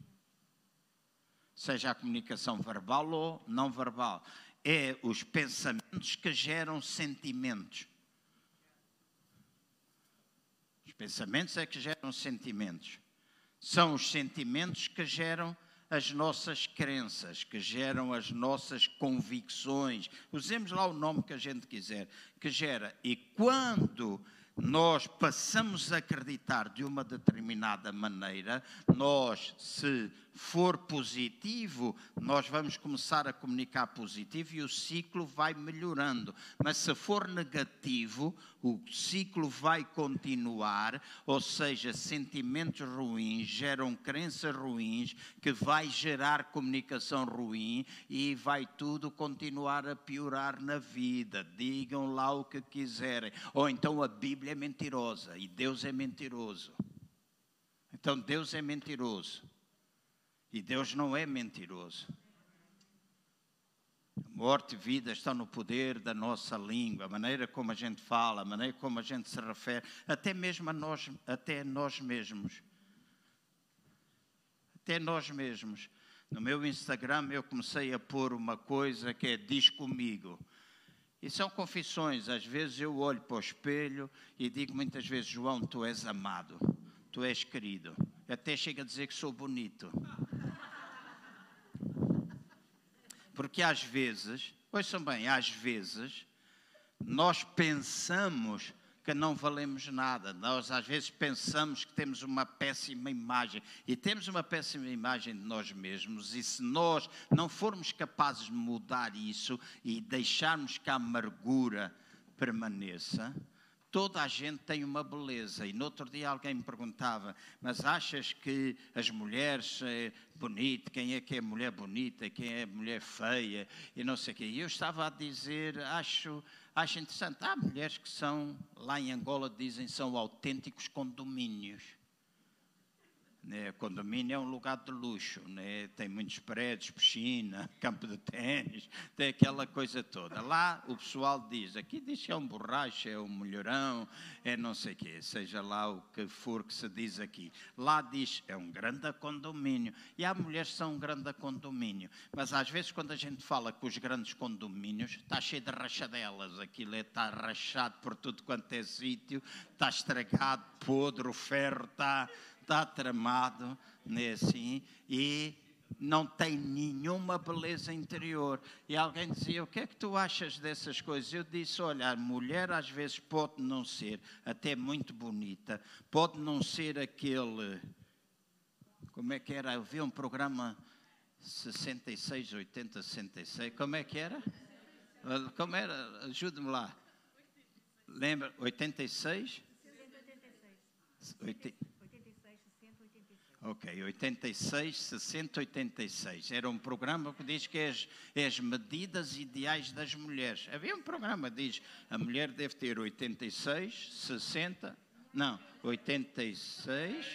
Seja a comunicação verbal ou não verbal. É os pensamentos que geram sentimentos. Os pensamentos é que geram sentimentos. São os sentimentos que geram as nossas crenças, que geram as nossas convicções. Usemos lá o nome que a gente quiser, que gera. E quando nós passamos a acreditar de uma determinada maneira, nós, se for positivo, nós vamos começar a comunicar positivo e o ciclo vai melhorando. Mas se for negativo, o ciclo vai continuar, ou seja, sentimentos ruins geram crenças ruins, que vai gerar comunicação ruim e vai tudo continuar a piorar na vida. Digam lá o que quiserem. Ou então a Bíblia é mentirosa e Deus é mentiroso. Então Deus é mentiroso. E Deus não é mentiroso. Morte e vida estão no poder da nossa língua, a maneira como a gente fala, a maneira como a gente se refere, até mesmo a nós, até nós mesmos. Até nós mesmos. No meu Instagram eu comecei a pôr uma coisa que é diz comigo. E são confissões. Às vezes eu olho para o espelho e digo muitas vezes, João, tu és amado, tu és querido. Até chega a dizer que sou bonito. Porque às vezes, ouçam bem, às vezes, nós pensamos que não valemos nada. Nós às vezes pensamos que temos uma péssima imagem e temos uma péssima imagem de nós mesmos. E se nós não formos capazes de mudar isso e deixarmos que a amargura permaneça, Toda a gente tem uma beleza. E no outro dia alguém me perguntava: Mas achas que as mulheres é bonita? Quem é que é mulher bonita? Quem é mulher feia? E não sei o quê. E eu estava a dizer: Acho, acho interessante. Há mulheres que são, lá em Angola dizem, são autênticos condomínios. Né? Condomínio é um lugar de luxo, né? tem muitos prédios, piscina, campo de ténis, tem aquela coisa toda. Lá o pessoal diz, aqui diz que é um borracho, é um melhorão, é não sei o quê, seja lá o que for que se diz aqui. Lá diz, é um grande condomínio. E há mulheres que são um grande condomínio. Mas às vezes quando a gente fala que os grandes condomínios, está cheio de rachadelas, aquilo é, está rachado por tudo quanto é sítio, está estragado, podre, o ferro está está tramado, assim, e não tem nenhuma beleza interior. E alguém dizia: O que é que tu achas dessas coisas? Eu disse: Olha, a mulher às vezes pode não ser até muito bonita, pode não ser aquele. Como é que era? Eu vi um programa 66, 80, 66. Como é que era? Como era? Ajude-me lá. Lembra? 86? 86. Ok, 86, 60, 86. Era um programa que diz que é as, é as medidas ideais das mulheres. Havia um programa que diz a mulher deve ter 86, 60, não, 86,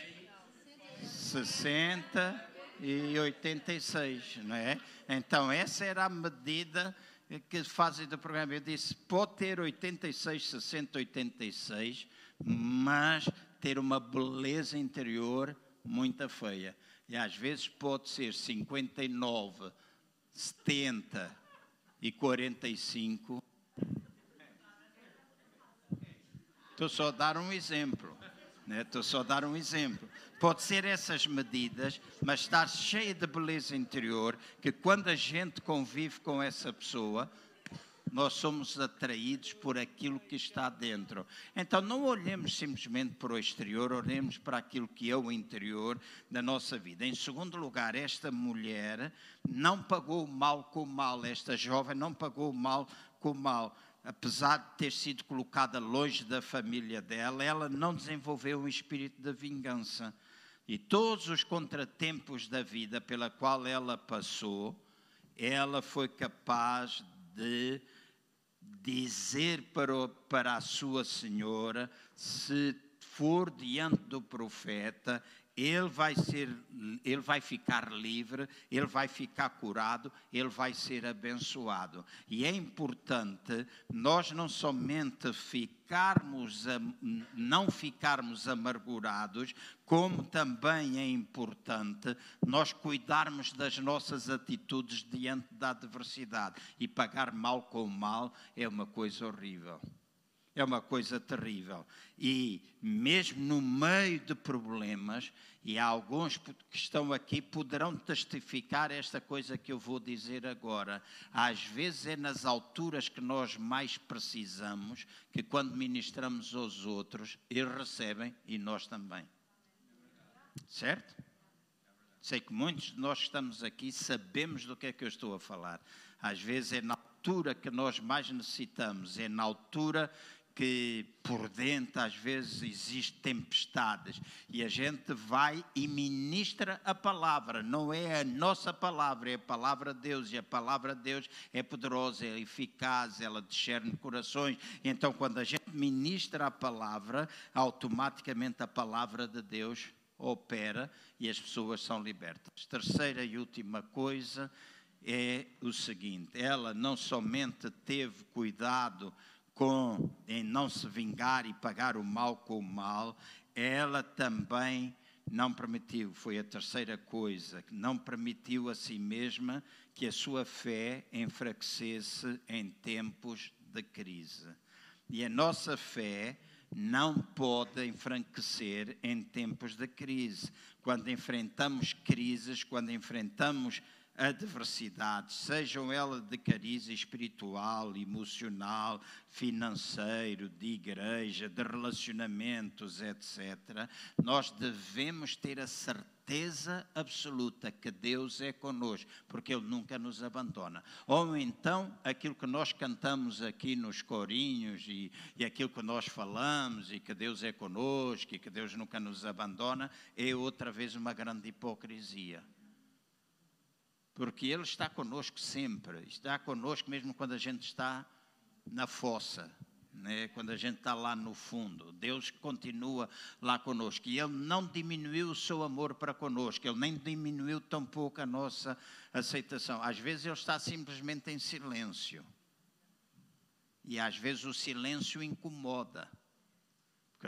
60 e 86, não é? Então, essa era a medida que fazem do programa. Eu disse, pode ter 86, 60, 86, mas ter uma beleza interior muito feia. E às vezes pode ser 59, 70 e 45. Estou só a dar um exemplo. Né? Estou só a dar um exemplo. Pode ser essas medidas, mas estar cheia de beleza interior, que quando a gente convive com essa pessoa, nós somos atraídos por aquilo que está dentro. Então não olhemos simplesmente para o exterior, olhemos para aquilo que é o interior da nossa vida. Em segundo lugar, esta mulher não pagou o mal com o mal, esta jovem não pagou o mal com o mal. Apesar de ter sido colocada longe da família dela, ela não desenvolveu um espírito de vingança. E todos os contratempos da vida pela qual ela passou, ela foi capaz de dizer para, para a sua senhora: se for diante do profeta, ele vai ser, ele vai ficar livre, ele vai ficar curado, ele vai ser abençoado. E é importante nós não somente ficarmos, não ficarmos amargurados, como também é importante nós cuidarmos das nossas atitudes diante da adversidade. E pagar mal com mal é uma coisa horrível é uma coisa terrível. E mesmo no meio de problemas, e há alguns que estão aqui poderão testificar esta coisa que eu vou dizer agora. Às vezes é nas alturas que nós mais precisamos que quando ministramos aos outros, eles recebem e nós também. Certo? Sei que muitos de nós que estamos aqui sabemos do que é que eu estou a falar. Às vezes é na altura que nós mais necessitamos, é na altura que por dentro às vezes existem tempestades e a gente vai e ministra a palavra, não é a nossa palavra, é a palavra de Deus e a palavra de Deus é poderosa, é eficaz, ela discerne corações. Então, quando a gente ministra a palavra, automaticamente a palavra de Deus opera e as pessoas são libertas. Terceira e última coisa é o seguinte: ela não somente teve cuidado com em não se vingar e pagar o mal com o mal, ela também não permitiu, foi a terceira coisa, não permitiu a si mesma que a sua fé enfraquecesse em tempos de crise. E a nossa fé não pode enfraquecer em tempos de crise. Quando enfrentamos crises, quando enfrentamos adversidades, sejam elas de cariz espiritual, emocional, financeiro, de igreja, de relacionamentos, etc., nós devemos ter a certeza absoluta que Deus é conosco, porque Ele nunca nos abandona. Ou então, aquilo que nós cantamos aqui nos corinhos e, e aquilo que nós falamos, e que Deus é conosco e que Deus nunca nos abandona, é outra vez uma grande hipocrisia porque Ele está conosco sempre, está conosco mesmo quando a gente está na fossa, né? quando a gente está lá no fundo. Deus continua lá conosco e Ele não diminuiu o seu amor para conosco, Ele nem diminuiu tampouco a nossa aceitação. Às vezes Ele está simplesmente em silêncio e às vezes o silêncio incomoda.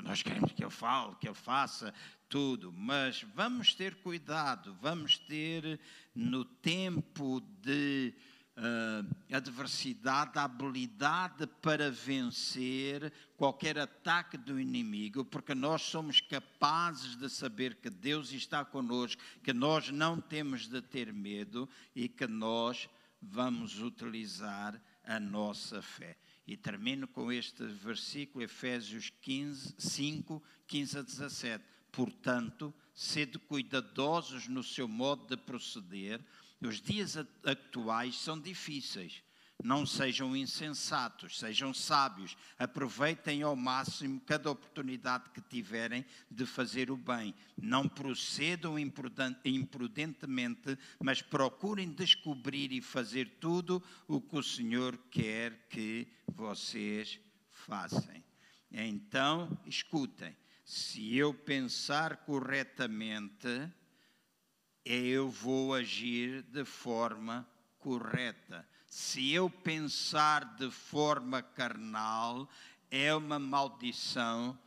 Nós queremos que ele fale, que ele faça tudo, mas vamos ter cuidado, vamos ter no tempo de uh, adversidade, a habilidade para vencer qualquer ataque do inimigo, porque nós somos capazes de saber que Deus está conosco, que nós não temos de ter medo e que nós vamos utilizar a nossa fé. E termino com este versículo, Efésios 15, 5, 15 a 17. Portanto, sede cuidadosos no seu modo de proceder. Os dias atuais são difíceis. Não sejam insensatos, sejam sábios. Aproveitem ao máximo cada oportunidade que tiverem de fazer o bem. Não procedam imprudentemente, mas procurem descobrir e fazer tudo o que o Senhor quer que vocês façam. Então, escutem: se eu pensar corretamente, eu vou agir de forma correta se eu pensar de forma carnal, é uma maldição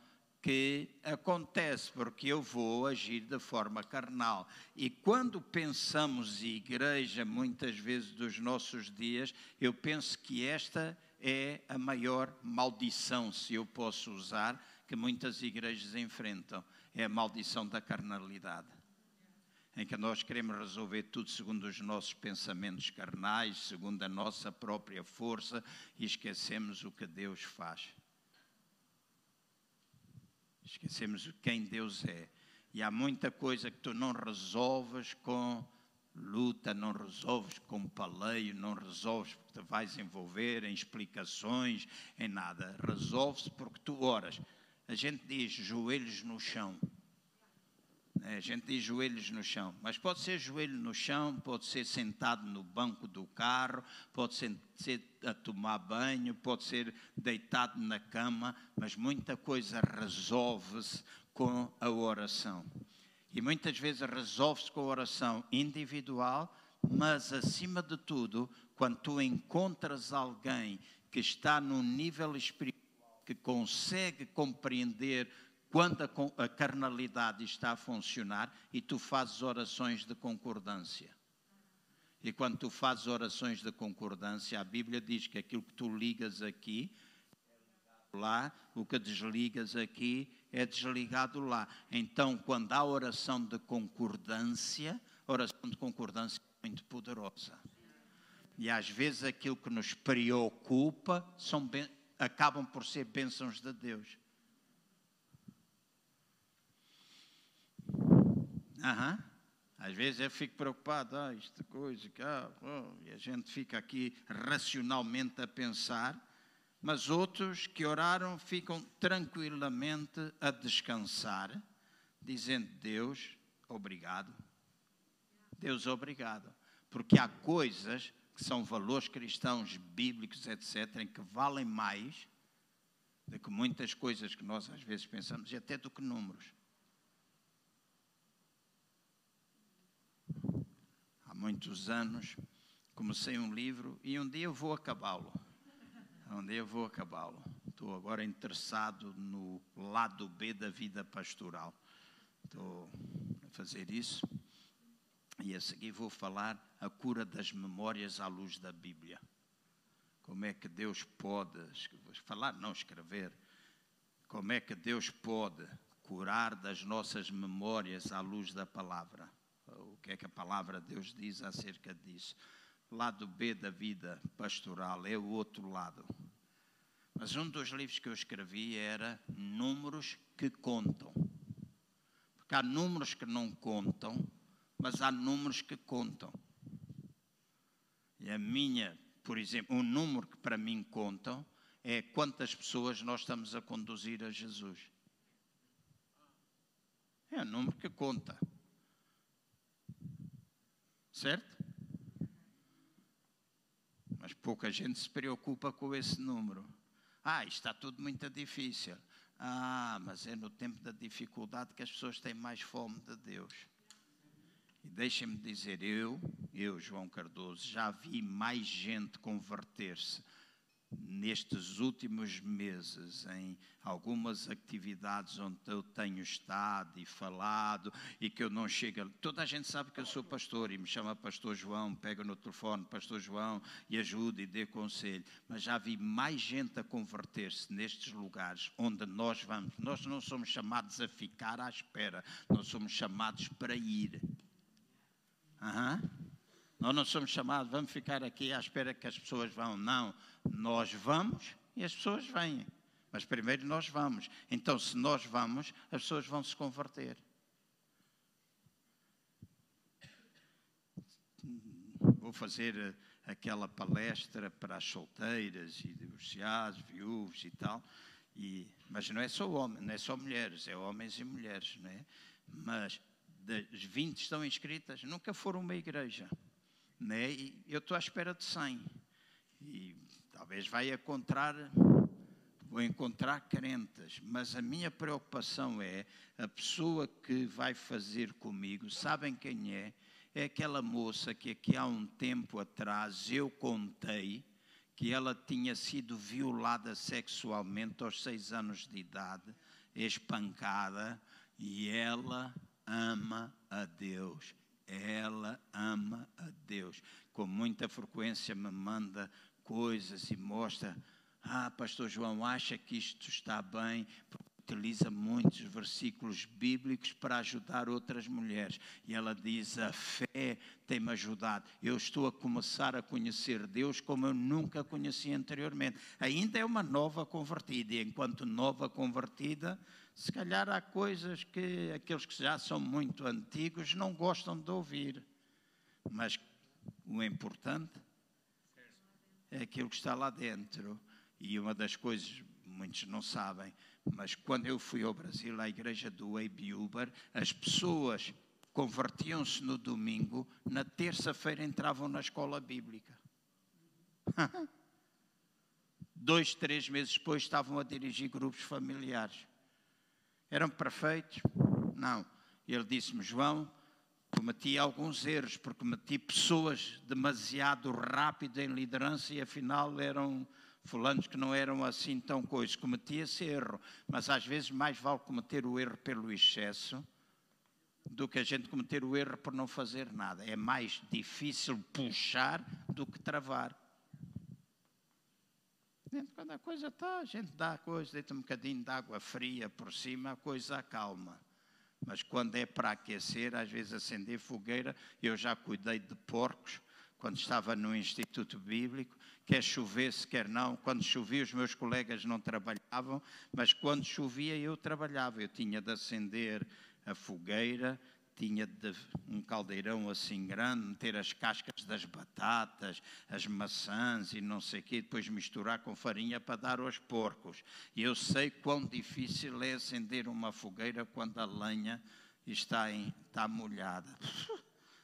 que acontece, porque eu vou agir de forma carnal. E quando pensamos igreja, muitas vezes dos nossos dias, eu penso que esta é a maior maldição, se eu posso usar, que muitas igrejas enfrentam: é a maldição da carnalidade em que nós queremos resolver tudo segundo os nossos pensamentos carnais, segundo a nossa própria força e esquecemos o que Deus faz. Esquecemos quem Deus é. E há muita coisa que tu não resolves com luta, não resolves com paleio, não resolves porque te vais envolver em explicações, em nada. Resolve-se porque tu oras. A gente diz joelhos no chão. É, a gente diz joelhos no chão, mas pode ser joelho no chão, pode ser sentado no banco do carro, pode ser, a tomar banho, pode ser deitado na cama, mas muita coisa resolve-se com a oração. E muitas vezes resolve-se com a oração individual, mas acima de tudo, quando tu encontras alguém que está num nível espiritual que consegue compreender quando a, carnalidade está a funcionar e tu fazes orações de concordância. E quando tu fazes orações de concordância, a Bíblia diz que aquilo que tu ligas aqui, lá, o que desligas aqui é desligado lá. Então, quando há oração de concordância, oração de concordância é muito poderosa. E às vezes aquilo que nos preocupa são, acabam por ser bênçãos de Deus. Aham. Às vezes eu fico preocupado, ah, esta coisa, ah, oh, e a gente fica aqui racionalmente a pensar, mas outros que oraram ficam tranquilamente a descansar, dizendo: Deus, obrigado. Deus, obrigado. Porque há coisas que são valores cristãos, bíblicos, etc., em que valem mais do que muitas coisas que nós às vezes pensamos, e até do que números. Muitos anos, comecei um livro e um dia eu vou acabá-lo. Um dia eu vou acabá-lo. Estou agora interessado no lado B da vida pastoral. Estou a fazer isso. E a seguir vou falar a cura das memórias à luz da Bíblia. Como é que Deus pode, falar, não escrever, como é que Deus pode curar das nossas memórias à luz da palavra o que é que a palavra de Deus diz acerca disso. Lado B da vida pastoral é o outro lado. Mas um dos livros que eu escrevi era Números que Contam. Porque há números que não contam, mas há números que contam. E a minha, por exemplo, um número que para mim contam é quantas pessoas nós estamos a conduzir a Jesus. É um número que conta. Certo? Mas pouca gente se preocupa com esse número. Ah, está tudo muito difícil. Ah, mas é no tempo da dificuldade que as pessoas têm mais fome de Deus. E deixem-me dizer, eu, eu, João Cardoso, já vi mais gente converter-se nestes últimos meses em algumas atividades onde eu tenho estado e falado e que eu não chego. Toda a gente sabe que eu sou pastor e me chama Pastor João, pega no telefone, Pastor João, e ajuda e dê conselho. Mas já vi mais gente a converter-se nestes lugares onde nós vamos. Nós não somos chamados a ficar à espera, nós somos chamados para ir. Uhum. Nós não somos chamados, vamos ficar aqui à espera que as pessoas vão. Não, nós vamos e as pessoas vêm. Mas primeiro nós vamos. Então, se nós vamos, as pessoas vão se converter. Vou fazer eh, aquela palestra para as solteiras e divorciados, viúvos e tal. E, mas não é só homens, não é só mulheres, é homens e mulheres, não é? Mas das 20 estão inscritas, nunca foram uma igreja. Né? E eu estou à espera de 100. E talvez vai encontrar, vou encontrar crentes, mas a minha preocupação é a pessoa que vai fazer comigo, sabem quem é? É aquela moça que aqui há um tempo atrás eu contei que ela tinha sido violada sexualmente aos seis anos de idade, espancada, e ela ama a Deus. Ela ama a Deus. Com muita frequência me manda coisas e mostra. Ah, Pastor João, acha que isto está bem? Utiliza muitos versículos bíblicos para ajudar outras mulheres. E ela diz: A fé tem-me ajudado. Eu estou a começar a conhecer Deus como eu nunca conheci anteriormente. Ainda é uma nova convertida, e enquanto nova convertida, se calhar há coisas que aqueles que já são muito antigos não gostam de ouvir. Mas o importante é aquilo que está lá dentro. E uma das coisas, muitos não sabem, mas quando eu fui ao Brasil, à igreja do Abe Uber, as pessoas convertiam-se no domingo, na terça-feira entravam na escola bíblica. Dois, três meses depois estavam a dirigir grupos familiares. Eram perfeitos? Não. Ele disse-me, João, cometi alguns erros, porque meti pessoas demasiado rápido em liderança e afinal eram fulanos que não eram assim tão coisas. Cometi esse erro, mas às vezes mais vale cometer o erro pelo excesso do que a gente cometer o erro por não fazer nada. É mais difícil puxar do que travar. Quando a coisa está, a gente dá a coisa, deita um bocadinho de água fria por cima, a coisa acalma. Mas quando é para aquecer, às vezes acender fogueira, eu já cuidei de porcos quando estava no Instituto Bíblico, quer chovesse, quer não. Quando chovia, os meus colegas não trabalhavam, mas quando chovia, eu trabalhava. Eu tinha de acender a fogueira, tinha de um caldeirão assim grande, meter as cascas das batatas, as maçãs e não sei o quê, depois misturar com farinha para dar aos porcos. E eu sei quão difícil é acender uma fogueira quando a lenha está, em, está molhada.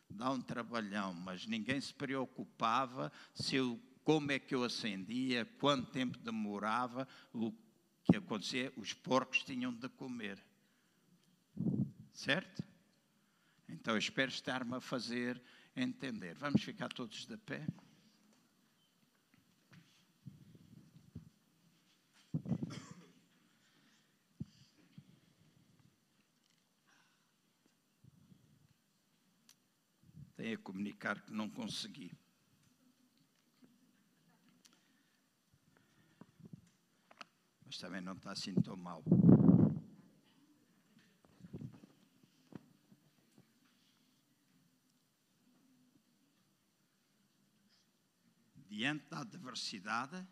Dá um trabalhão, mas ninguém se preocupava se eu, como é que eu acendia, quanto tempo demorava, o que acontecia, os porcos tinham de comer. Certo? Então, espero estar-me a fazer entender. Vamos ficar todos de pé? Tenho a comunicar que não consegui. Mas também não está assim tão mal. diante da adversidade,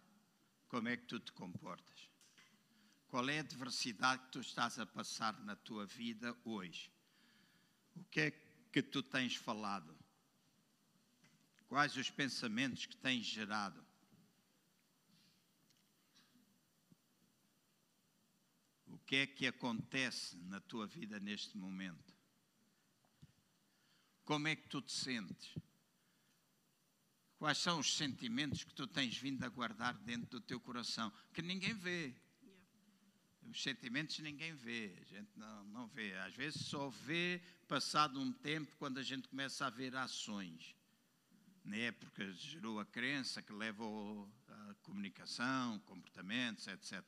como é que tu te comportas? Qual é a adversidade que tu estás a passar na tua vida hoje? O que é que tu tens falado? Quais os pensamentos que tens gerado? O que é que acontece na tua vida neste momento? Como é que tu te sentes? Quais são os sentimentos que tu tens vindo a guardar dentro do teu coração? Que ninguém vê. Os sentimentos ninguém vê, a gente não, não vê. Às vezes só vê passado um tempo quando a gente começa a ver ações. Na época gerou a crença que leva a comunicação, comportamentos, etc.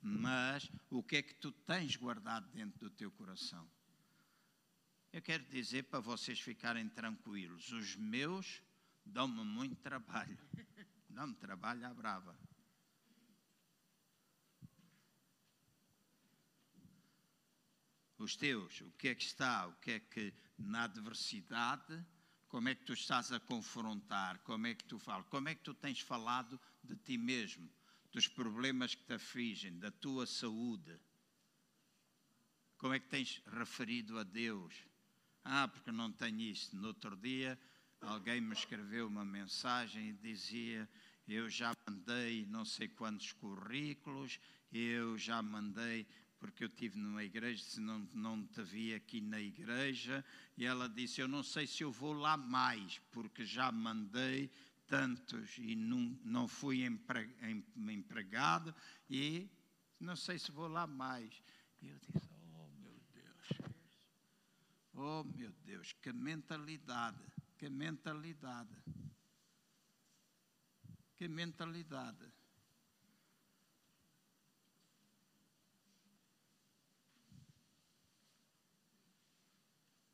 Mas o que é que tu tens guardado dentro do teu coração? Eu quero dizer para vocês ficarem tranquilos: os meus dão-me muito trabalho. Dão-me trabalho à brava. Os teus, o que é que está, o que é que na adversidade, como é que tu estás a confrontar, como é que tu falas, como é que tu tens falado de ti mesmo, dos problemas que te afligem, da tua saúde, como é que tens referido a Deus ah, porque não tenho isto. No outro dia, alguém me escreveu uma mensagem e dizia: Eu já mandei não sei quantos currículos, eu já mandei, porque eu tive numa igreja, se não, não te vi aqui na igreja, e ela disse: Eu não sei se eu vou lá mais, porque já mandei tantos e não, não fui empregado, e não sei se vou lá mais. E eu disse: Oh, meu Deus, que mentalidade, que mentalidade. Que mentalidade.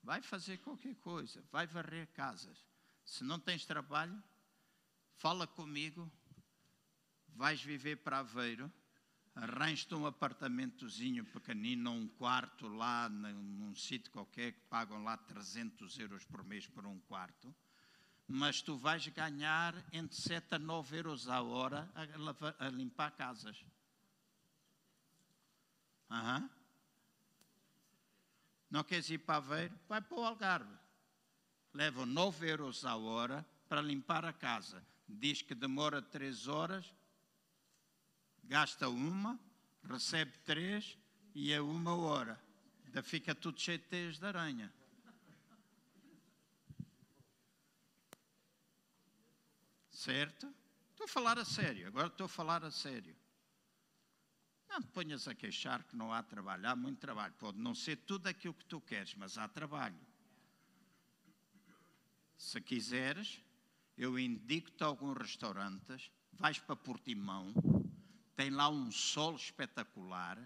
Vai fazer qualquer coisa, vai varrer casas. Se não tens trabalho, fala comigo, vais viver para Aveiro arranja um apartamentozinho pequenino, um quarto lá num, sítio qualquer que pagam lá 300 euros por mês por um quarto, mas tu vais ganhar entre 7 a 9 euros a hora a, a limpar casas. Uhum. Não queres ir para Aveiro? Vai para o Algarve. Levam 9 euros a hora para limpar a casa. Diz que demora 3 horas, gasta uma, recebe três e é uma hora. Ainda fica tudo cheio de teias de aranha. Certo? Estou a falar a sério, agora estou a falar a sério. Não te ponhas a queixar que não há trabalho. Há muito trabalho. Pode não ser tudo aquilo que tu queres, mas há trabalho. Se quiseres, eu indico-te alguns restaurantes, vais para Portimão, tem lá um sol espetacular,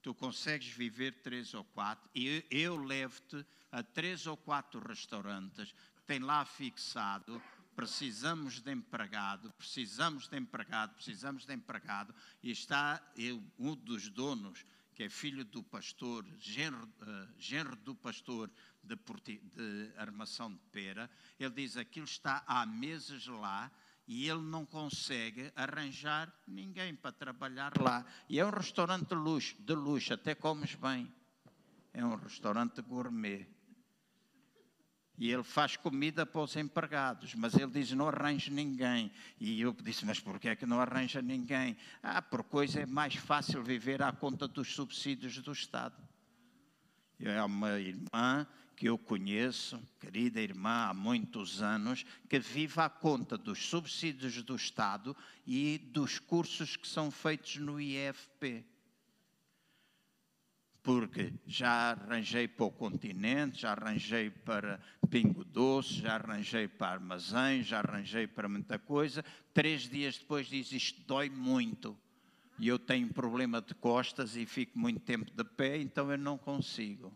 tu consegues viver três ou quatro, e eu levo-te a três ou quatro restaurantes que tem lá fixado, precisamos de empregado, precisamos de empregado, precisamos de empregado, e está eu, um dos donos, que é filho do pastor, genro, uh, genro do pastor de, de Armação de Pera, ele diz, aquilo está há meses lá, e ele não consegue arranjar ninguém para trabalhar lá. E é um restaurante de luxo, de luxo, até comes bem. É um restaurante gourmet. E ele faz comida para os empregados, mas ele diz: não arranja ninguém. E eu disse: mas por que é que não arranja ninguém? Ah, por coisa é mais fácil viver à conta dos subsídios do Estado. É uma irmã que eu conheço, querida irmã, há muitos anos, que vive à conta dos subsídios do Estado e dos cursos que são feitos no IFP. Porque já arranjei para o continente, já arranjei para Pingo Doce, já arranjei para armazém, já arranjei para muita coisa. Três dias depois diz isto dói muito. E eu tenho problema de costas e fico muito tempo de pé, então eu não consigo.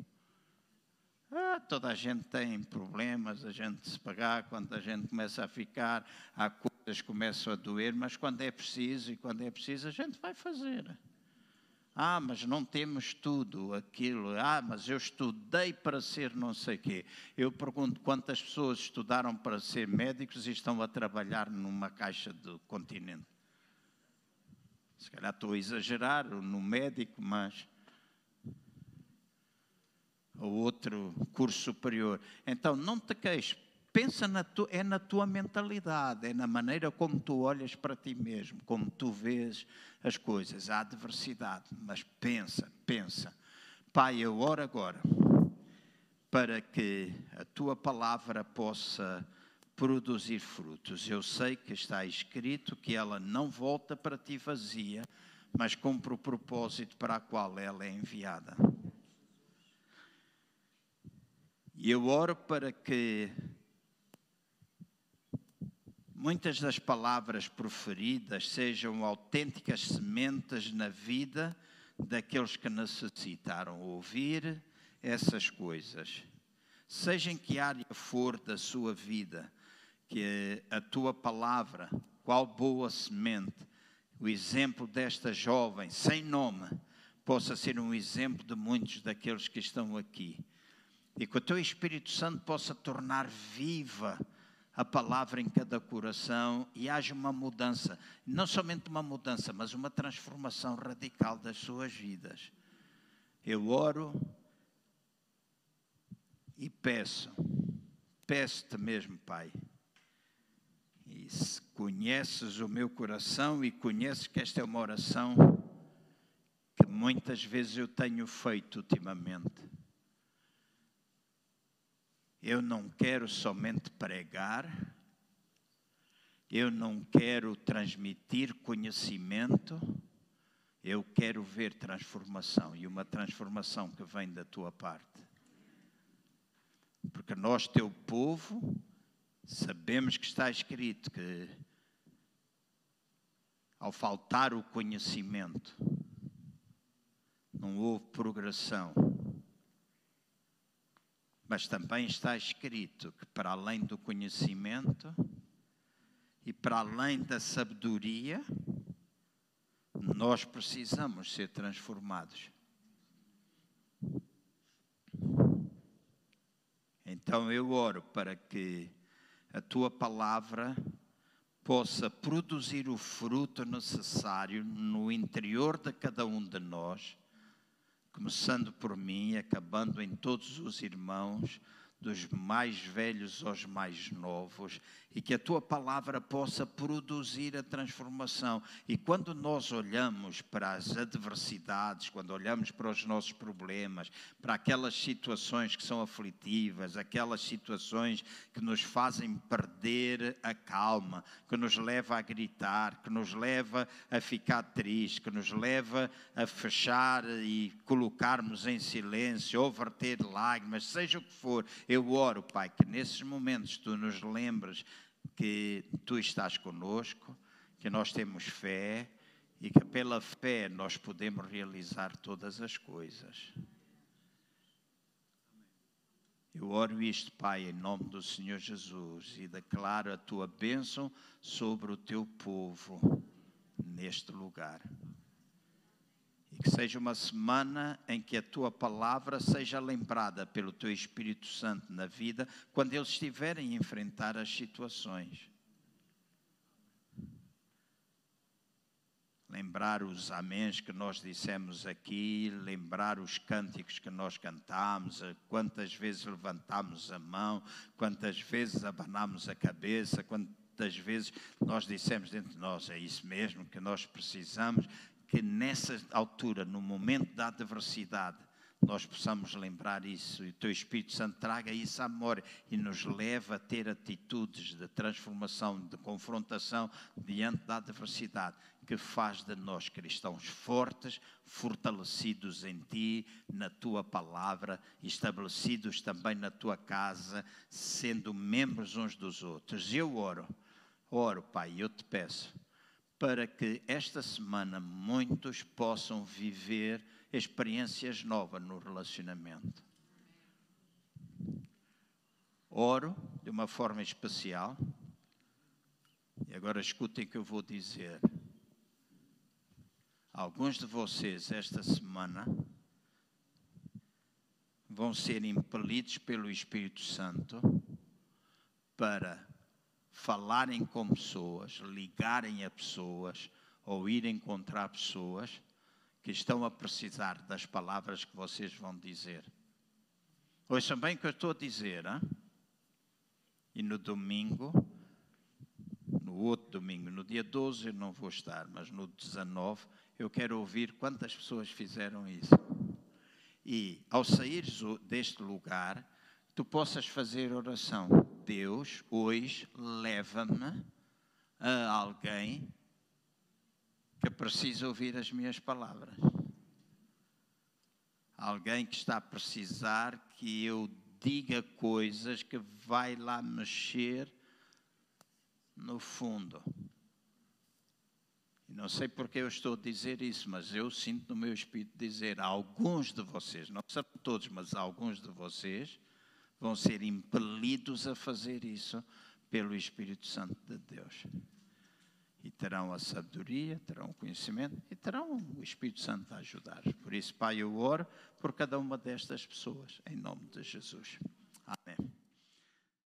Ah, toda a gente tem problemas, a gente se pagar, quando a gente começa a ficar, há coisas que começam a doer, mas quando é preciso e quando é preciso, a gente vai fazer. Ah, mas não temos tudo aquilo. Ah, mas eu estudei para ser não sei quê. Eu pergunto quantas pessoas estudaram para ser médicos e estão a trabalhar numa caixa do continente. Se calhar estou a exagerar no médico, mas ou outro curso superior. Então, não te queixes. Pensa na tu, é na tua mentalidade, é na maneira como tu olhas para ti mesmo, como tu vês as coisas. Há adversidade, mas pensa, pensa. Pai, eu oro agora para que a tua palavra possa produzir frutos. Eu sei que está escrito que ela não volta para ti vazia, mas cumpre o propósito para o qual ela é enviada. E eu oro para que muitas das palavras proferidas sejam autênticas sementes na vida daqueles que necessitaram ouvir essas coisas. Seja em que área for da sua vida, que a tua palavra, qual boa semente, o exemplo desta jovem sem nome, possa ser um exemplo de muitos daqueles que estão aqui. E que o teu Espírito Santo possa tornar viva a palavra em cada coração e haja uma mudança, não somente uma mudança, mas uma transformação radical das suas vidas. Eu oro e peço, peço-te mesmo, Pai. E conheces o meu coração e conheces que esta é uma oração que muitas vezes eu tenho feito ultimamente eu não quero somente pregar, eu não quero transmitir conhecimento, eu quero ver transformação e uma transformação que vem da tua parte. Porque nós, teu povo, sabemos que está escrito que ao faltar o conhecimento, não houve progressão mas também está escrito que, para além do conhecimento e para além da sabedoria, nós precisamos ser transformados. Então eu oro para que a tua palavra possa produzir o fruto necessário no interior de cada um de nós começando por mim, acabando em todos os irmãos, dos mais velhos aos mais novos, e que a tua palavra possa produzir a transformação. E quando nós olhamos para as adversidades, quando olhamos para os nossos problemas, para aquelas situações que são aflitivas, aquelas situações que nos fazem perder a calma, que nos leva a gritar, que nos leva a ficar triste, que nos leva a fechar e colocarmos em silêncio ou verter lágrimas, seja o que for, eu oro, Pai, que nesses momentos tu nos lembres que tu estás conosco, que nós temos fé e que pela fé nós podemos realizar todas as coisas. Eu oro isto, Pai, em nome do Senhor Jesus e declaro a tua bênção sobre o teu povo neste lugar. E que seja uma semana em que a tua palavra seja lembrada pelo teu Espírito Santo na vida, quando eles estiverem a enfrentar as situações. Lembrar os améns que nós dissemos aqui, lembrar os cânticos que nós cantamos, quantas vezes levantamos a mão, quantas vezes abanamos a cabeça, quantas vezes nós dissemos dentro de nós, é isso mesmo que nós precisamos, que nessa altura, no momento da adversidade, nós possamos lembrar isso e o Teu Espírito Santo traga isso à memória e nos leva a ter atitudes de transformação, de confrontação diante da adversidade, que faz de nós cristãos fortes, fortalecidos em Ti, na Tua palavra, estabelecidos também na Tua casa, sendo membros uns dos outros. Eu oro, oro, Pai, eu te peço para que esta semana muitos possam viver experiências novas no relacionamento. Oro de uma forma especial, e agora escutem o que eu vou dizer. Alguns de vocês, esta semana, vão ser impelidos pelo Espírito Santo para falarem com pessoas, ligarem a pessoas ou ir encontrar pessoas que estão a precisar das palavras que vocês vão dizer. Ouçam bem o que eu estou a dizer, hein? e no domingo, no outro domingo, no dia 12 eu não vou estar, mas no 19 eu quero ouvir quantas pessoas fizeram isso. E ao saíres deste lugar, tu possas fazer oração. Deus, hoje, leva-me a alguém que precisa ouvir as minhas palavras. Alguém que está a precisar que eu diga coisas que vai lá mexer no fundo, e não sei porque eu estou a dizer isso, mas eu sinto no meu espírito dizer a alguns de vocês, não são todos, mas alguns de vocês, vão ser impelidos a fazer isso pelo Espírito Santo de Deus. E terão a sabedoria, terão o conhecimento e terão o Espírito Santo a ajudar. Por isso, Pai, eu oro por cada uma destas pessoas, em nome de Jesus.